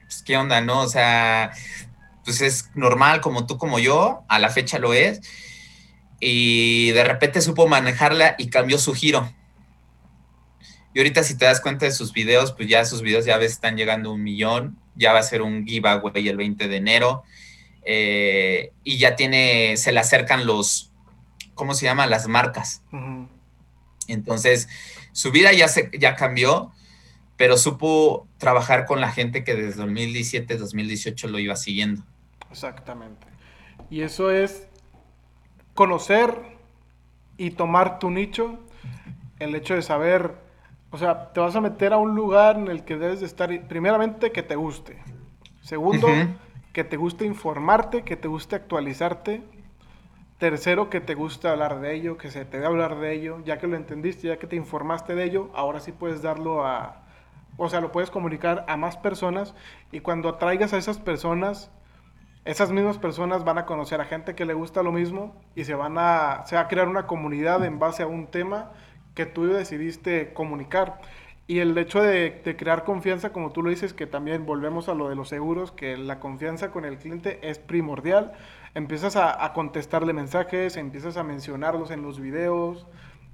pues, ¿qué onda, no? O sea, pues es normal como tú, como yo, a la fecha lo es. Y de repente supo manejarla y cambió su giro. Y ahorita si te das cuenta de sus videos, pues ya sus videos ya ves están llegando a un millón, ya va a ser un giveaway el 20 de enero. Eh, y ya tiene, se le acercan los, ¿cómo se llama? Las marcas. Entonces, su vida ya, se, ya cambió, pero supo trabajar con la gente que desde 2017, 2018 lo iba siguiendo. Exactamente. Y eso es conocer y tomar tu nicho, el hecho de saber, o sea, te vas a meter a un lugar en el que debes de estar, primeramente, que te guste. Segundo, que te guste informarte, que te guste actualizarte. Tercero, que te guste hablar de ello, que se te dé hablar de ello, ya que lo entendiste, ya que te informaste de ello, ahora sí puedes darlo a, o sea, lo puedes comunicar a más personas y cuando atraigas a esas personas, esas mismas personas van a conocer a gente que le gusta lo mismo y se van a, se va a crear una comunidad en base a un tema que tú decidiste comunicar. Y el hecho de, de, crear confianza, como tú lo dices, que también volvemos a lo de los seguros, que la confianza con el cliente es primordial empiezas a, contestarle mensajes, empiezas a mencionarlos en los videos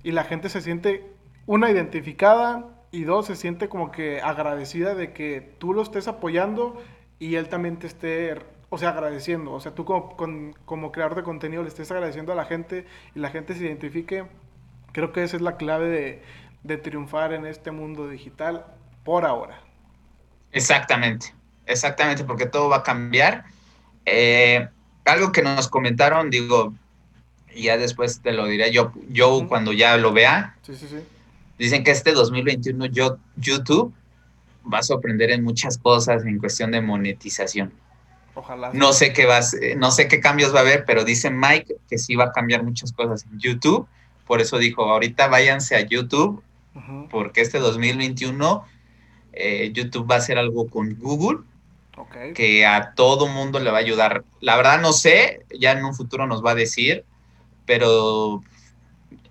y la gente se siente, una, identificada y dos, se siente como que agradecida de que tú lo estés apoyando y él también te esté, o sea, agradeciendo. O sea, tú como, como creador de contenido le estés agradeciendo a la gente y la gente se identifique. Creo que esa es la clave de, de triunfar en este mundo digital por ahora. Exactamente, exactamente, porque todo va a cambiar. Eh, algo que nos comentaron, digo, y ya después te lo diré yo, yo cuando ya lo vea. Sí, sí, sí. Dicen que este 2021 yo, YouTube va a sorprender en muchas cosas en cuestión de monetización. Ojalá. No sé qué vas, no sé qué cambios va a haber, pero dice Mike que sí va a cambiar muchas cosas en YouTube. Por eso dijo, ahorita váyanse a YouTube, porque este 2021 eh, YouTube va a hacer algo con Google que a todo mundo le va a ayudar. La verdad no sé, ya en un futuro nos va a decir, pero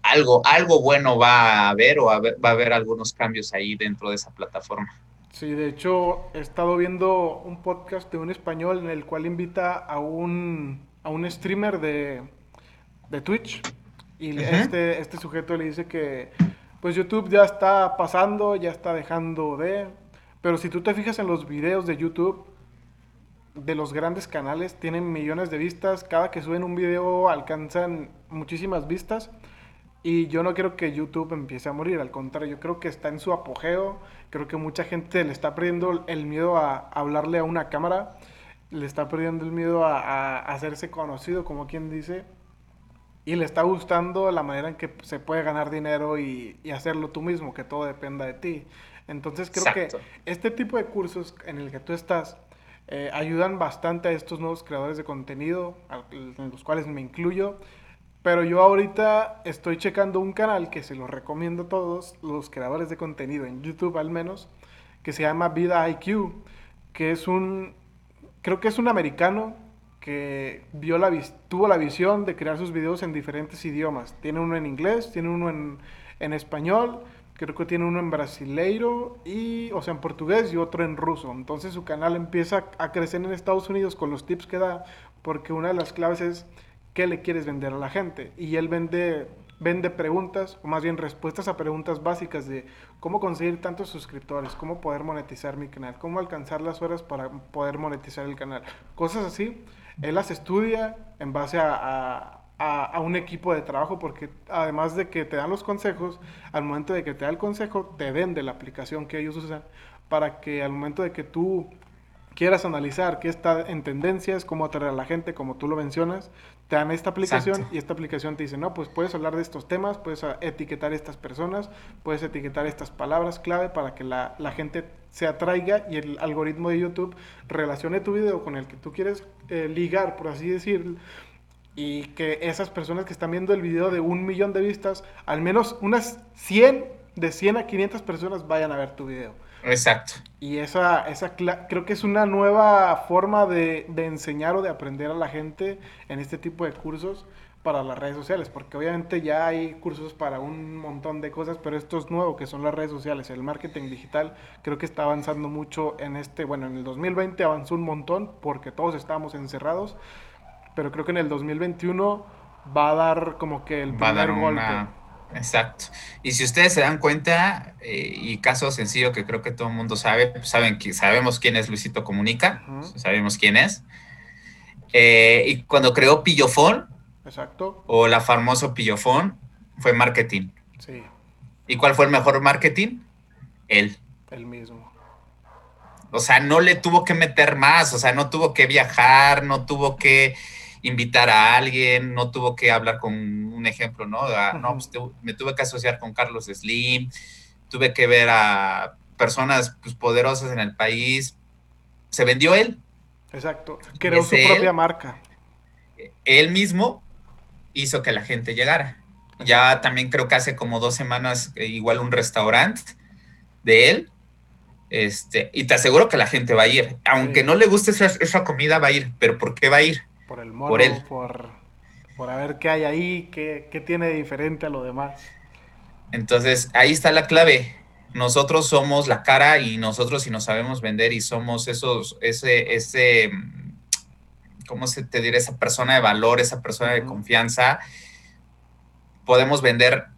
algo, algo bueno va a haber o va a haber algunos cambios ahí dentro de esa plataforma. Sí, de hecho he estado viendo un podcast de un español en el cual invita a un, a un streamer de, de Twitch y este, este sujeto le dice que pues YouTube ya está pasando, ya está dejando de... Pero si tú te fijas en los videos de YouTube, de los grandes canales tienen millones de vistas. Cada que suben un video alcanzan muchísimas vistas. Y yo no quiero que YouTube empiece a morir, al contrario, yo creo que está en su apogeo, creo que mucha gente le está perdiendo el miedo a hablarle a una cámara, le está perdiendo el miedo a, hacerse conocido, como quien dice, y le está gustando la manera en que se puede ganar dinero y, hacerlo tú mismo, que todo dependa de ti. Entonces creo que este tipo de cursos en el que tú estás eh, ayudan bastante a estos nuevos creadores de contenido, en los cuales me incluyo, pero yo ahorita estoy checando un canal que se lo recomiendo a todos los creadores de contenido, en YouTube al menos, que se llama Vida IQ, que es un, creo que es un americano que vio la, tuvo la visión de crear sus videos en diferentes idiomas. Tiene uno en inglés, tiene uno en, en español, creo que tiene uno en brasileiro y, o sea, en portugués y otro en ruso. Entonces su canal empieza a crecer en Estados Unidos con los tips que da, porque una de las claves es qué le quieres vender a la gente. Y él vende, vende preguntas, o más bien respuestas a preguntas básicas de cómo conseguir tantos suscriptores, cómo poder monetizar mi canal, cómo alcanzar las horas para poder monetizar el canal. Cosas así. Él las estudia en base a, a, un equipo de trabajo porque además de que te dan los consejos, al momento de que te da el consejo, te vende la aplicación que ellos usan para que al momento de que tú quieras analizar qué está en tendencias, cómo atraer a la gente, como tú lo mencionas, te dan esta aplicación y esta aplicación te dice, no, pues puedes hablar de estos temas, puedes etiquetar estas personas, puedes etiquetar estas palabras clave para que la, gente se atraiga y el algoritmo de YouTube relacione tu video con el que tú quieres eh, ligar, por así decir, y que esas personas que están viendo el video de un millón de vistas, al menos unas 100, de 100 a 500 personas vayan a ver tu video. Exacto. Y esa, esa creo que es una nueva forma de, enseñar o de aprender a la gente en este tipo de cursos para las redes sociales, porque obviamente ya hay cursos para un montón de cosas, pero esto es nuevo, que son las redes sociales. El marketing digital creo que está avanzando mucho en este, bueno, en el 2020 avanzó un montón porque todos estábamos encerrados, pero creo que en el 2021 va a dar como que el primer golpe. Exacto. Y si ustedes se dan cuenta, eh, y caso sencillo que creo que todo el mundo sabe, saben que sabemos quién es Luisito Comunica, sabemos quién es. Eh, y cuando creó Pillofón, Exacto. o la famoso Pillofón, fue marketing. Sí. ¿Y cuál fue el mejor marketing? Él. El mismo. O sea, no le tuvo que meter más, o sea, no tuvo que viajar, no tuvo que invitar a alguien, no tuvo que hablar con un ejemplo, ¿no? No, pues, me tuve que asociar con Carlos Slim, tuve que ver a personas pues, poderosas en el país. Se vendió él. Exacto. Creó su propia marca. Él mismo hizo que la gente llegara. Ya también creo que hace como dos semanas, eh, igual un restaurante de él. Este, y te aseguro que la gente va a ir. Aunque no le guste esa, esa comida, va a ir. ¿Pero por qué va a ir? Por el mono, por, él. por, por a ver qué hay ahí, qué, qué tiene diferente a lo demás. Entonces, ahí está la clave. Nosotros somos la cara y nosotros si nos sabemos vender y somos esos, ese, ese, ¿cómo se te dirá? Esa persona de valor, esa persona de confianza, podemos vender,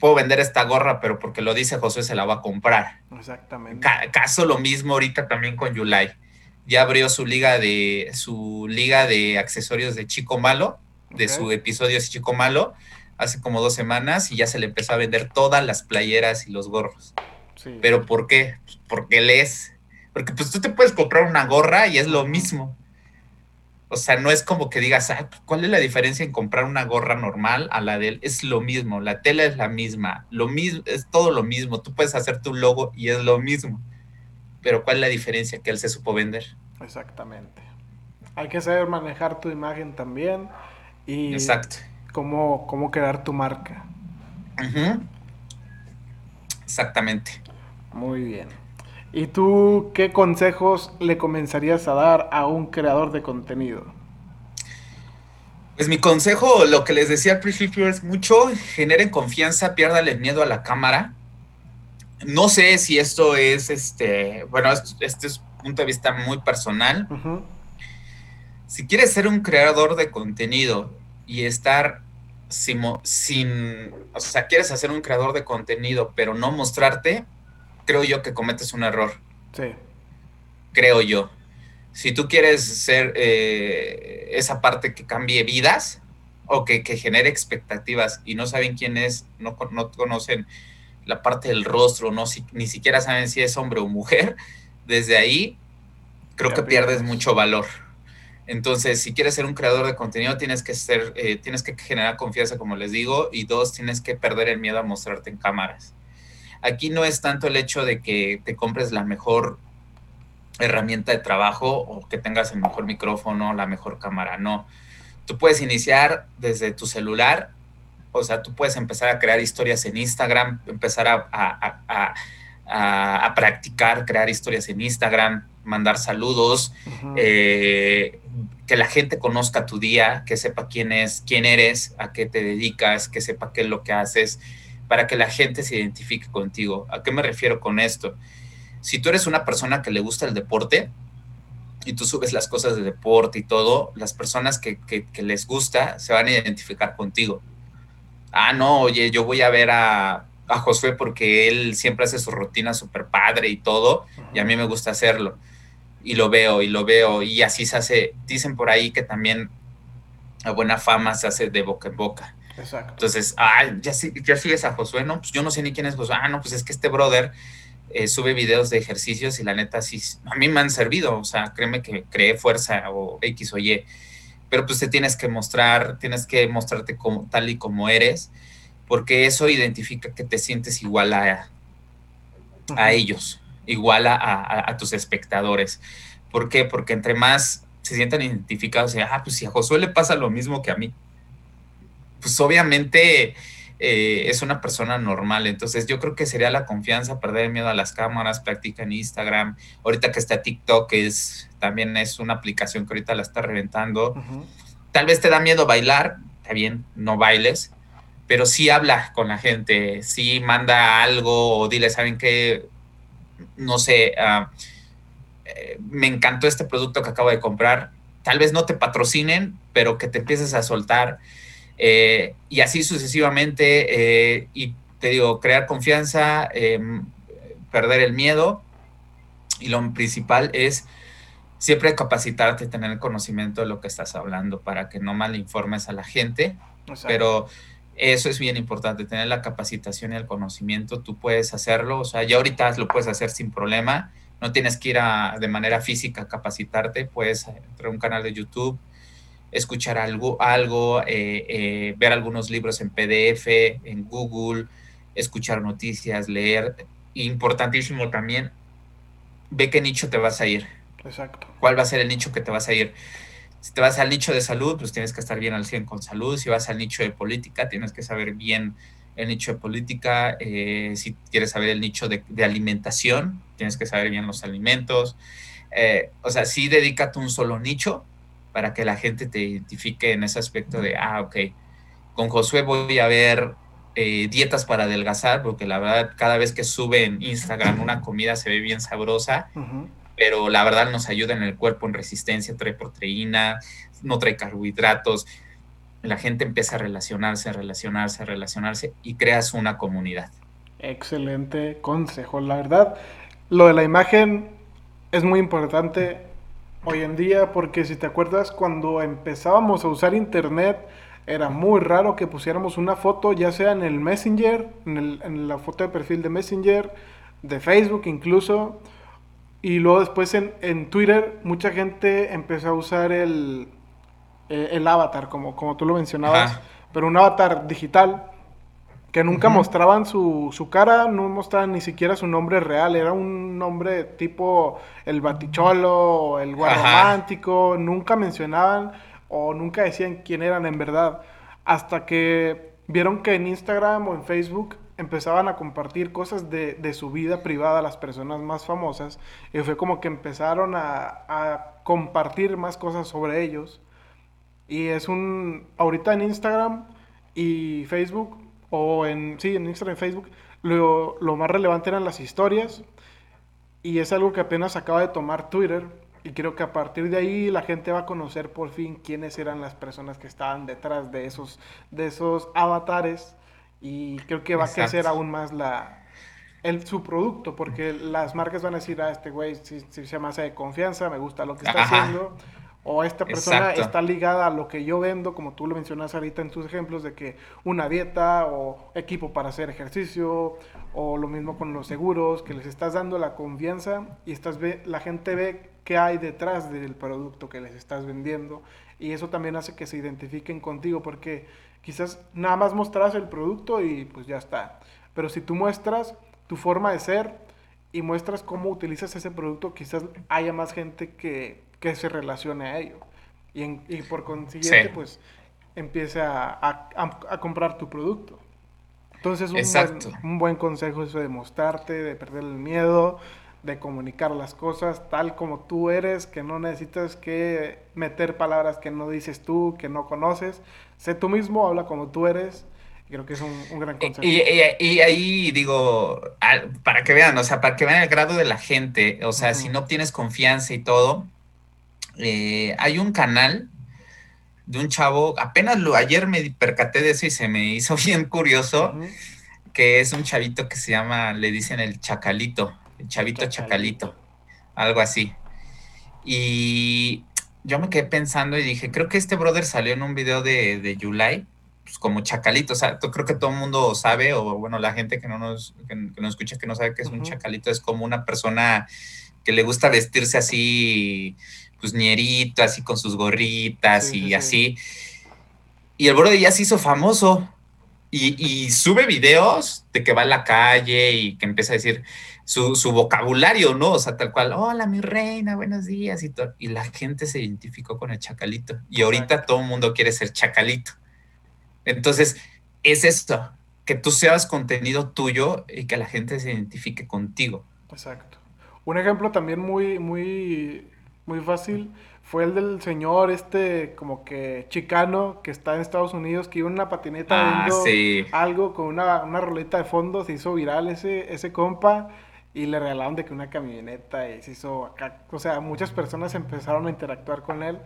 puedo vender esta gorra, pero porque lo dice José se la va a comprar. Exactamente. caso lo mismo ahorita también con Yulai ya abrió su liga de su liga de accesorios de Chico Malo, de su episodio de Chico Malo, hace como dos semanas y ya se le empezó a vender todas las playeras y los gorros. Pero ¿por qué? Pues porque lees. Porque pues tú te puedes comprar una gorra y es lo mismo. O sea, no es como que digas, ¿cuál es la diferencia en comprar una gorra normal a la de él? Es lo mismo, la tela es la misma, lo mismo, es todo lo mismo. Tú puedes hacer tu logo y es lo mismo pero ¿cuál es la diferencia que él se supo vender? Exactamente. Hay que saber manejar tu imagen también y Exacto. Cómo, cómo crear tu marca. Exactamente. Muy bien. ¿Y tú qué consejos le comenzarías a dar a un creador de contenido? Pues mi consejo, lo que les decía al principio es mucho, generen confianza, piérdale miedo a la cámara no sé si esto es, este, bueno, este es un punto de vista muy personal. Si quieres ser un creador de contenido y estar sin, sin, o sea, quieres hacer un creador de contenido, pero no mostrarte, creo yo que cometes un error. Sí. Creo yo. Si tú quieres ser eh, esa parte que cambie vidas, o que, genere expectativas y no saben quién es, no, no conocen la parte del rostro, no ni siquiera saben si es hombre o mujer, desde ahí creo que pierdes mucho valor. Entonces, si quieres ser un creador de contenido, tienes que ser, eh, tienes que generar confianza, como les digo, y dos, tienes que perder el miedo a mostrarte en cámaras. Aquí no es tanto el hecho de que te compres la mejor herramienta de trabajo o que tengas el mejor micrófono, la mejor cámara, no. Tú puedes iniciar desde tu celular, o sea, tú puedes empezar a crear historias en Instagram, empezar a, a practicar, crear historias en Instagram, mandar saludos, eh, que la gente conozca tu día, que sepa quién es, quién eres, a qué te dedicas, que sepa qué es lo que haces, para que la gente se identifique contigo. ¿A qué me refiero con esto? Si tú eres una persona que le gusta el deporte y tú subes las cosas de deporte y todo, las personas que, les gusta se van a identificar contigo. Ah, no, oye, yo voy a ver a, a Josué porque él siempre hace su rutina súper padre y todo, y a mí me gusta hacerlo. Y lo veo y lo veo y así se hace, dicen por ahí que también la buena fama se hace de boca en boca. Exacto. Entonces, ah, ya, ya sigues a Josué, no, pues yo no sé ni quién es Josué, ah, no, pues es que este brother eh, sube videos de ejercicios y la neta sí, a mí me han servido, o sea, créeme que creé fuerza o X o Y, pero pues te tienes que mostrar, tienes que mostrarte como, tal y como eres, porque eso identifica que te sientes igual a, a ellos igual a, tus espectadores. ¿Por qué? Porque entre más se sientan identificados, ah, pues si a Josué le pasa lo mismo que a mí, pues obviamente eh, es una persona normal. Entonces yo creo que sería la confianza, perder el miedo a las cámaras, practica en Instagram. Ahorita que está TikTok, es, también es una aplicación que ahorita la está reventando. Tal vez te da miedo bailar, está bien, no bailes, pero sí habla con la gente, sí manda algo o dile, ¿saben qué? no sé, ah, eh, me encantó este producto que acabo de comprar. Tal vez no te patrocinen, pero que te empieces a soltar. Eh, y así sucesivamente. Eh, y te digo, crear confianza, em, perder el miedo. Y lo principal es siempre capacitarte, tener conocimiento de lo que estás hablando para que no mal informes a la gente. Pero eso es bien importante, tener la capacitación y el conocimiento, tú puedes hacerlo, o sea, ya ahorita lo puedes hacer sin problema, no tienes que ir a, de manera física a capacitarte, puedes entrar a un canal de YouTube, escuchar algo, algo eh, eh, ver algunos libros en PDF, en Google, escuchar noticias, leer. Importantísimo también, ve qué nicho te vas a ir. Exacto. ¿Cuál va a ser el nicho que te vas a ir? Si te vas al nicho de salud, pues tienes que estar bien al 100 con salud. Si vas al nicho de política, tienes que saber bien el nicho de política. Eh, si quieres saber el nicho de, alimentación, tienes que saber bien los alimentos. Eh, o sea, sí dedícate un solo nicho para que la gente te identifique en ese aspecto de, ah, ok, con Josué voy a ver eh, dietas para adelgazar, porque la verdad, cada vez que sube en Instagram una comida se ve bien sabrosa pero la verdad nos ayuda en el cuerpo en resistencia, trae proteína, no trae carbohidratos. La gente empieza a relacionarse, a relacionarse, a relacionarse y creas una comunidad. Excelente consejo, la verdad. Lo de la imagen es muy importante hoy en día porque si te acuerdas cuando empezábamos a usar internet era muy raro que pusiéramos una foto ya sea en el Messenger, en, en la foto de perfil de Messenger, de Facebook incluso, y luego después en, en Twitter mucha gente empezó a usar el, eh, el avatar, como, como tú lo mencionabas, pero un avatar digital que nunca mostraban su, su, cara, no mostraban ni siquiera su nombre real, era un nombre tipo el baticholo, el guarromántico, nunca mencionaban o nunca decían quién eran en verdad, hasta que vieron que en Instagram o en Facebook empezaban a compartir cosas de, de, su vida privada las personas más famosas y fue como que empezaron a, a, compartir más cosas sobre ellos. Y es un ahorita en Instagram y Facebook o en sí en Instagram y Facebook lo, lo más relevante eran las historias y es algo que apenas acaba de tomar Twitter y creo que a partir de ahí la gente va a conocer por fin quiénes eran las personas que estaban detrás de esos de esos avatares y creo que va a crecer aún más la, el, su producto, porque las marcas van a decir, a ah, este güey si, se me hace de confianza, me gusta lo que está haciendo, O esta persona está ligada a lo que yo vendo, como tú lo mencionas ahorita en tus ejemplos, de que una dieta o equipo para hacer ejercicio, o lo mismo con los seguros, que les estás dando la confianza y estás ve, la gente ve qué hay detrás del producto que les estás vendiendo. Y eso también hace que se identifiquen contigo, porque quizás nada más mostras el producto y pues ya está. Pero si tú muestras tu forma de ser y muestras cómo utilizas ese producto, quizás haya más gente que, que se relacione a ello. Y, y por consiguiente, pues empiece a, a, comprar tu producto. Entonces, un buen, un buen consejo es de mostrarte, de perder el miedo, de comunicar las cosas tal como tú eres, que no necesitas que meter palabras que no dices tú, que no conoces. Sé tú mismo, habla como tú eres. Creo que es un, gran consejo. Y, y, ahí digo, para que vean, o sea, para que vean el grado de la gente, o sea, si no tienes confianza y todo, eh, hay un canal de un chavo, apenas lo, ayer me percaté de eso y se me hizo bien curioso, que es un chavito que se llama, le dicen el Chacalito, el chavito Chacalito, algo así. Y yo me quedé pensando y dije, creo que este brother salió en un video de, de Yulai, pues como Chacalito, o sea, creo que todo el mundo sabe, o bueno, la gente que no nos, que, nos escucha que no sabe que es un Chacalito, es como una persona que le gusta vestirse así pues ñerito, así con sus gorritas y así. Y el brother ya se hizo famoso y, sube videos de que va a la calle y que empieza a decir su, vocabulario, ¿no? O sea, tal cual, hola mi reina, buenos días y todo. Y la gente se identificó con el chacalito. Y ahorita todo el mundo quiere ser chacalito. Entonces, es esto, que tú seas contenido tuyo y que la gente se identifique contigo. Exacto. Un ejemplo también muy, muy muy fácil fue el del señor este como que chicano que está en Estados Unidos que iba en una patineta ah, viendo algo con una, una roleta de fondo, se hizo viral ese, ese compa y le regalaron de que una camioneta y se hizo acá, o sea, muchas personas empezaron a interactuar con él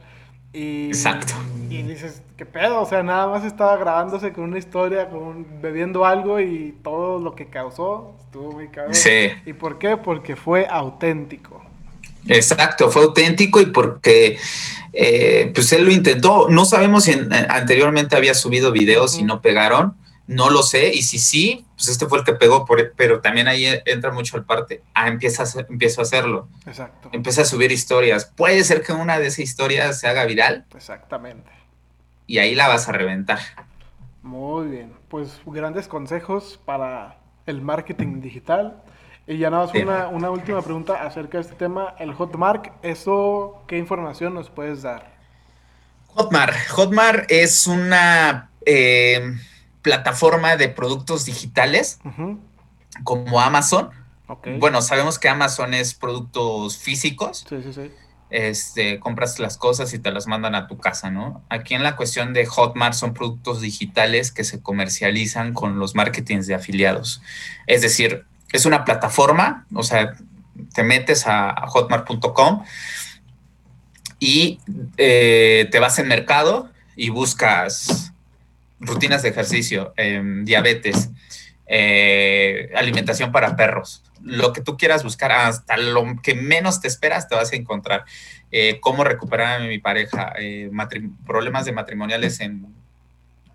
y, Exacto. Y dices, ¿qué pedo? O sea, nada más estaba grabándose con una historia, con bebiendo algo y todo lo que causó estuvo muy cabrón. Sí. ¿Y por qué? Porque fue auténtico. Exacto, fue auténtico y porque eh, pues él lo intentó. No sabemos si anteriormente había subido videos y no pegaron, no lo sé. Y si sí, pues este fue el que pegó, por, pero también ahí entra mucho el parte. Ah, empieza a, empiezo a hacerlo. Exacto. Empieza a subir historias. Puede ser que una de esas historias se haga viral. Exactamente. Y ahí la vas a reventar. Muy bien. Pues grandes consejos para el marketing digital. Y ya nada más una, una, última pregunta acerca de este tema, el Hotmart, ¿eso qué información nos puedes dar? Hotmart, Hotmart es una eh, plataforma de productos digitales como Amazon. Bueno, sabemos que Amazon es productos físicos. Sí, sí, sí. Este, compras las cosas y te las mandan a tu casa, ¿no? Aquí en la cuestión de Hotmart son productos digitales que se comercializan con los marketings de afiliados. Es decir, es una plataforma, o sea, te metes a, hotmart.com y eh, te vas en mercado y buscas rutinas de ejercicio, em, diabetes, eh, alimentación para perros, lo que tú quieras buscar, hasta lo que menos te esperas te vas a encontrar. Eh, cómo recuperar a mi pareja, problemas de matrimoniales en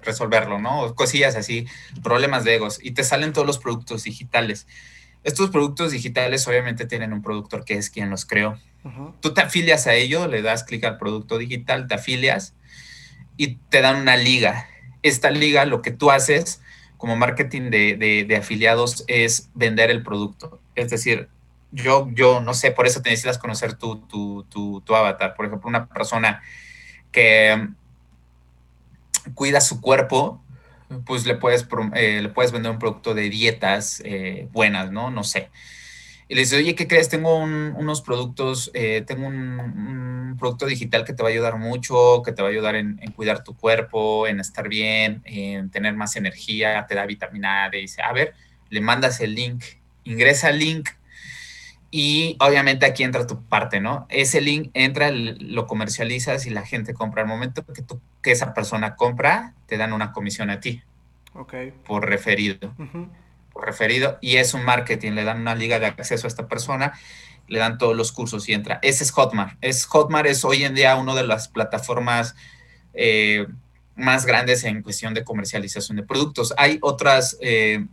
resolverlo, ¿no? Cosillas así, problemas de egos, y te salen todos los productos digitales. Estos productos digitales obviamente tienen un productor que es quien los creó. Tú te afilias a ello, le das clic al producto digital, te afilias y te dan una liga. Esta liga, lo que tú haces como marketing de, afiliados es vender el producto. Es decir, yo, yo no sé, por eso te necesitas conocer tu, tu, tu avatar. Por ejemplo, una persona que cuida su cuerpo, pues le puedes, eh, le puedes vender un producto de dietas eh, buenas, ¿no? No sé. Y le dices, oye, ¿qué crees? Tengo unos productos, eh, tengo un, producto digital que te va a ayudar mucho, que te va a ayudar en, cuidar tu cuerpo, en estar bien, en tener más energía, te da vitamina A. dice, a ver, le mandas el link, ingresa el link y obviamente aquí entra tu parte, ¿no? Ese link entra, lo comercializas y la gente compra. Al momento que, tú, que esa persona compra, te dan una comisión a ti. Ok. Por referido. Por referido. Y es un marketing, le dan una liga de acceso a esta persona le dan todos los cursos y entra. Ese es Hotmart. Es, Hotmart es hoy en día una de las plataformas eh, más grandes en cuestión de comercialización de productos. Hay otras, eh,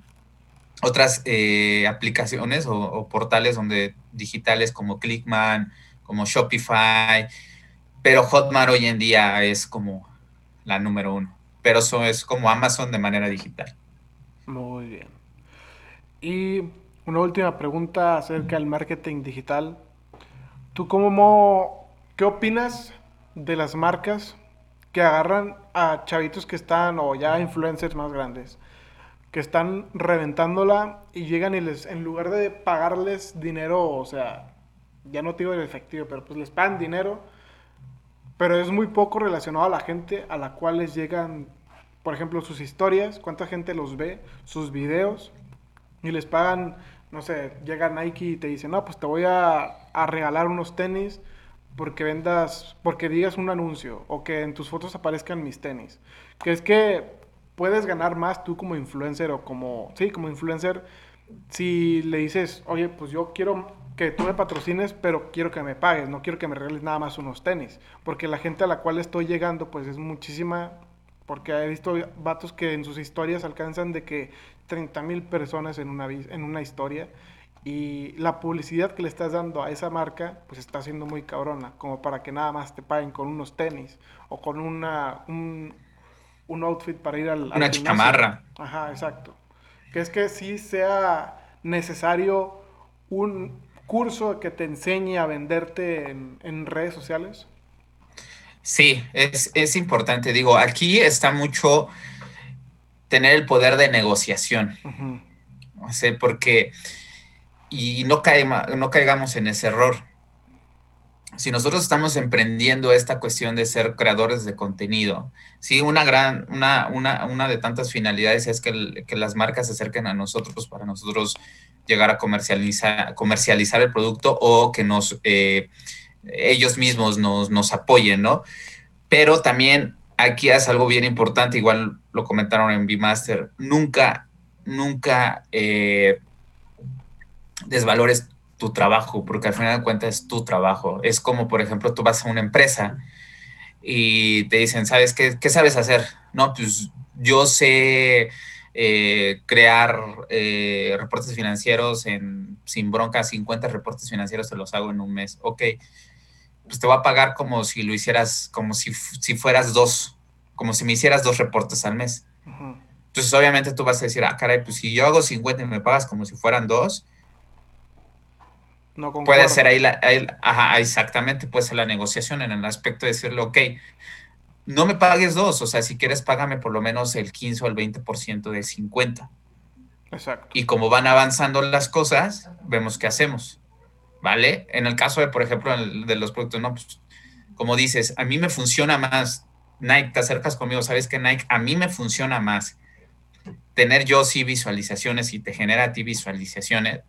otras eh, aplicaciones o, portales donde digitales como Clickman, como Shopify, pero Hotmart hoy en día es como la número uno. Pero eso es como Amazon de manera digital. Muy bien. Y una última pregunta acerca del marketing digital. ¿Tú cómo, qué opinas de las marcas que agarran a chavitos que están, o ya influencers más grandes, que están reventándola y llegan y les, en lugar de pagarles dinero, o sea, ya no te el efectivo, pero pues les pagan dinero, pero es muy poco relacionado a la gente a la cual les llegan, por ejemplo, sus historias, cuánta gente los ve, sus videos, y les pagan, no sé, llega Nike y te dice, no, pues te voy a, a regalar unos tenis porque vendas, porque digas un anuncio o que en tus fotos aparezcan mis tenis. Que es que puedes ganar más tú como influencer o como, sí, como influencer si le dices, oye, pues yo quiero que tú me patrocines, pero quiero que me pagues, no quiero que me regales nada más unos tenis, porque la gente a la cual estoy llegando, pues es muchísima, porque he visto vatos que en sus historias alcanzan de que 30 mil personas en una, en una historia, y la publicidad que le estás dando a esa marca, pues está siendo muy cabrona, como para que nada más te paguen con unos tenis o con una, un, outfit para ir al... Una chamarra. Ajá, exacto. Que es que sí sea necesario un curso que te enseñe a venderte en, redes sociales. Sí, es, importante. Digo, aquí está mucho tener el poder de negociación. O sea, porque y no, no caigamos en ese error. Si nosotros estamos emprendiendo esta cuestión de ser creadores de contenido, sí, una gran, una, una, una de tantas finalidades es que, que, las marcas se acerquen a nosotros para nosotros llegar a comercializar, comercializar el producto o que nos, eh, ellos mismos nos, nos apoyen, ¿no? Pero también aquí es algo bien importante, igual lo comentaron en B-Master, nunca, nunca eh, desvalores tu trabajo, porque al final de cuentas es tu trabajo. Es como, por ejemplo, tú vas a una empresa y te dicen, ¿sabes qué, qué sabes hacer? No, pues yo sé eh, crear eh, reportes financieros en, sin bronca, 50 reportes financieros te los hago en un mes. Ok, pues te voy a pagar como si lo hicieras, como si, si fueras dos, como si me hicieras dos reportes al mes. Entonces, obviamente tú vas a decir, ah, caray, pues si yo hago 50 y me pagas como si fueran dos, puede ser ahí, la, ajá, exactamente, puede ser la negociación en el aspecto de decirle, ok, no me pagues dos, o sea, si quieres, págame por lo menos el 15 o el 20% de 50. Exacto. Y como van avanzando las cosas, vemos qué hacemos, ¿vale? En el caso de, por ejemplo, de los productos, no, pues, como dices, a mí me funciona más, Nike, te acercas conmigo, sabes que Nike, a mí me funciona más tener yo sí visualizaciones y te genera a ti visualizaciones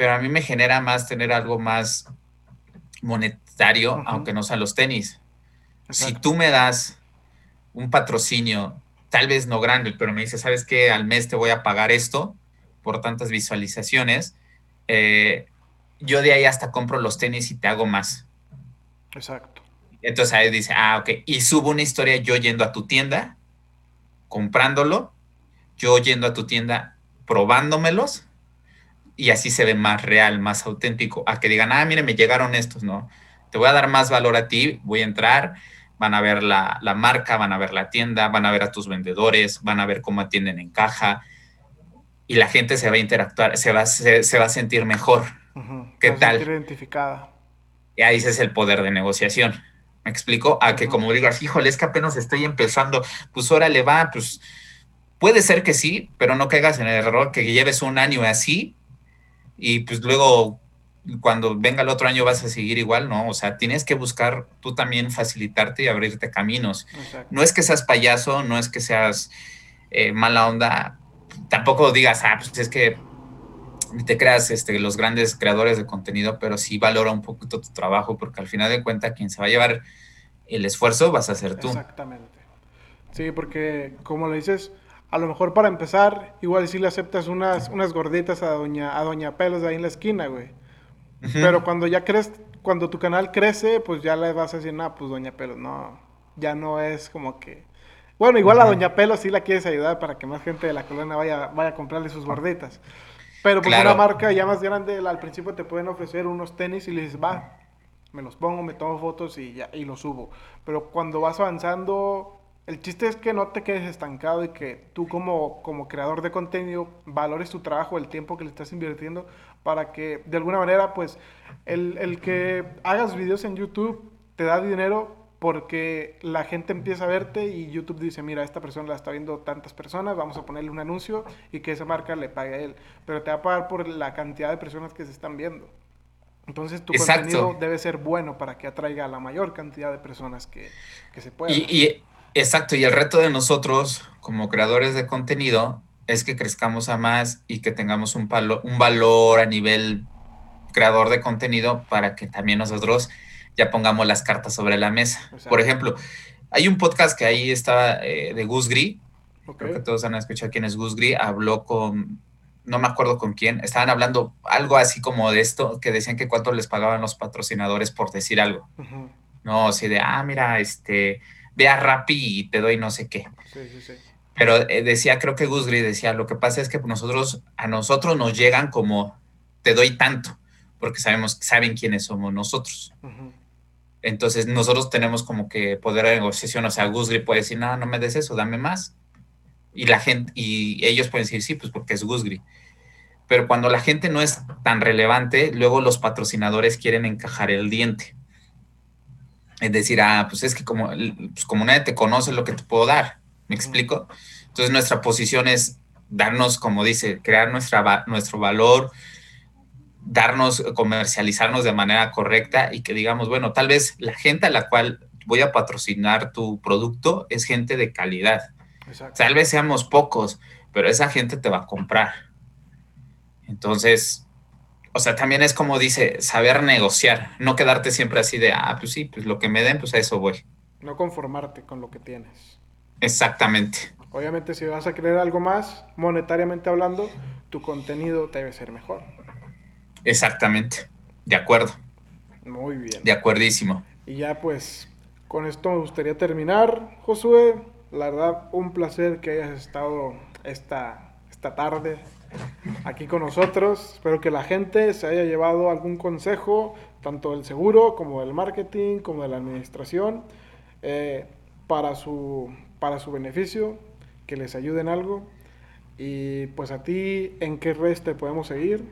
pero a mí me genera más tener algo más monetario, aunque no sean los tenis. Si tú me das un patrocinio, tal vez no grande, pero me dices, ¿sabes qué? Al mes te voy a pagar esto por tantas visualizaciones. Eh, yo de ahí hasta compro los tenis y te hago más. Exacto. Entonces ahí dice, ah, ok. Y subo una historia yo yendo a tu tienda, comprándolo, yo yendo a tu tienda, probándomelos y así se ve más real, más auténtico, a que digan, ah, mire, me llegaron estos, ¿no? Te voy a dar más valor a ti, voy a entrar, van a ver la, marca, van a ver la tienda, van a ver a tus vendedores, van a ver cómo atienden en caja y la gente se va a interactuar, se va, se, va a sentir mejor. ¿Qué tal? identificada. Y ahí ese es el poder de negociación. ¿Me explico? A que como digas, híjole, es que apenas estoy empezando, pues órale va, pues puede ser que sí, pero no caigas en el error que lleves un año así y pues luego cuando venga el otro año vas a seguir igual, ¿no? O sea, tienes que buscar tú también facilitarte y abrirte caminos. No es que seas payaso, no es que seas eh, mala onda, tampoco digas, ah, pues es que te creas este, los grandes creadores de contenido, pero sí valora un poquito tu trabajo, porque al final de cuentas quien se va a llevar el esfuerzo vas a ser tú. Exactamente. Sí, porque como le dices, a lo mejor para empezar, igual si le aceptas unas, unas gorditas a doña, a doña Pelos de ahí en la esquina, güey. Pero cuando ya crees, cuando tu canal crece, pues ya le vas a decir, no, pues Doña Pelos, no, ya no es como que... Bueno, igual a Doña Pelos sí la quieres ayudar para que más gente de la colonia vaya, vaya a comprarle sus gorditas. Pero pues una marca ya más grande, al principio te pueden ofrecer unos tenis y le dices, va, me los pongo, me tomo fotos y ya, y los subo. Pero cuando vas avanzando, el chiste es que no te quedes estancado y que tú como, como creador de contenido valores tu trabajo, el tiempo que le estás invirtiendo, para que de alguna manera, pues, el, el que hagas videos en YouTube te da dinero porque la gente empieza a verte y YouTube dice, mira, esta persona la está viendo tantas personas, vamos a ponerle un anuncio y que esa marca le pague a él. Pero te va a pagar por la cantidad de personas que se están viendo. Entonces tu contenido debe ser bueno para que atraiga a la mayor cantidad de personas que, se pueda. Y, exacto, y el reto de nosotros como creadores de contenido es que crezcamos a más y que tengamos un, un valor a nivel creador de contenido para que también nosotros ya pongamos las cartas sobre la mesa. Por ejemplo, hay un podcast que ahí estaba eh, de Gus Gris, creo que todos han escuchado quién es Gus Gris, habló con, no me acuerdo con quién, estaban hablando algo así como de esto, que decían que cuánto les pagaban los patrocinadores por decir algo. No, así de, ah, mira, este, ve a Rappi y te doy no sé qué. Sí, sí, sí. Pero eh, decía, creo que Gus Gris decía, lo que pasa es que nosotros, a nosotros nos llegan como, te doy tanto, porque sabemos, saben quiénes somos nosotros. Entonces nosotros tenemos como que poder de negociación, o sea, Gusgri puede decir, no, no me des eso, dame más. Y la gente, y ellos pueden decir, sí, pues porque es Gusgri. Pero cuando la gente no es tan relevante, luego los patrocinadores quieren encajar el diente. Es decir, ah, pues es que como, pues como nadie te conoce lo que te puedo dar. ¿Me explico? Entonces nuestra posición es darnos, como dice, crear nuestra, nuestro valor, darnos, comercializarnos de manera correcta y que digamos, bueno, tal vez la gente a la cual voy a patrocinar tu producto es gente de calidad. Tal vez seamos pocos, pero esa gente te va a comprar. Entonces, o sea, también es como dice, saber negociar, no quedarte siempre así de, ah, pues sí, pues lo que me den, pues a eso voy. No conformarte con lo que tienes. Exactamente. Obviamente, si vas a querer algo más, monetariamente hablando, tu contenido debe ser mejor. Exactamente, de acuerdo. Muy bien. De acuerdísimo. Y ya pues, con esto me gustaría terminar, Josué. La verdad, un placer que hayas estado esta, esta tarde aquí con nosotros. Espero que la gente se haya llevado algún consejo, tanto del seguro como del marketing, como de la administración, eh, para, su, para su beneficio, que les ayuden algo. Y pues a ti, ¿en qué redes te podemos seguir?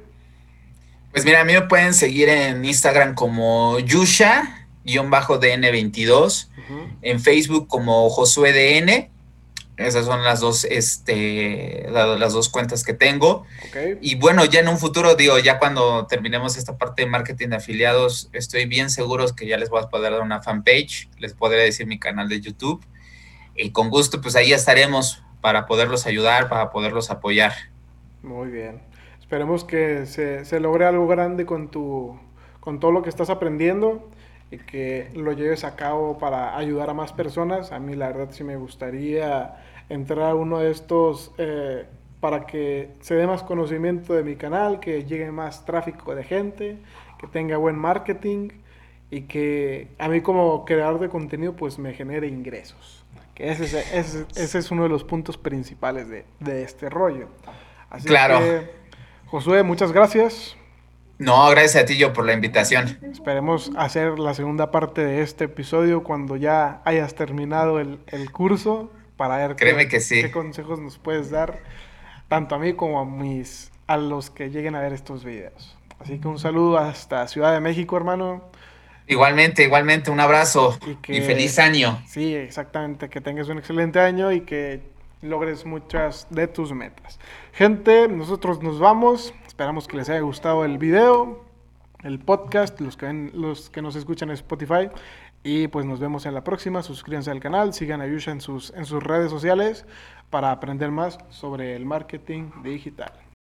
Pues mira, a mí me pueden seguir en Instagram como Yusha-DN22, en Facebook como Josué DN. Esas son las dos, este, las dos cuentas que tengo. Y bueno, ya en un futuro, digo, ya cuando terminemos esta parte de marketing de afiliados, estoy bien seguro que ya les voy a poder dar una fanpage, les podré decir mi canal de YouTube. Y con gusto, pues ahí estaremos para poderlos ayudar, para poderlos apoyar. Muy bien. Esperemos que se, se, logre algo grande con, tu, con todo lo que estás aprendiendo y que lo lleves a cabo para ayudar a más personas. A mí la verdad sí me gustaría entrar a uno de estos eh, para que se dé más conocimiento de mi canal, que llegue más tráfico de gente, que tenga buen marketing y que a mí como creador de contenido pues me genere ingresos. Que ese, ese, ese es uno de los puntos principales de, de este rollo. Así claro. Que, Josué, muchas gracias. No, gracias a ti yo por la invitación. Esperemos hacer la segunda parte de este episodio cuando ya hayas terminado el, curso para ver Créeme qué, que sí. qué consejos nos puedes dar tanto a mí como a mis a los que lleguen a ver estos videos. Así que un saludo hasta Ciudad de México, hermano. Igualmente, igualmente, un abrazo y feliz año. Sí, exactamente, que tengas un excelente año y que logres muchas de tus metas. Gente, nosotros nos vamos. Esperamos que les haya gustado el video, el podcast, los que, ven, los que nos escuchan en Spotify. Y pues nos vemos en la próxima. Suscríbanse al canal, sigan a Yusha en sus, en sus redes sociales para aprender más sobre el marketing digital.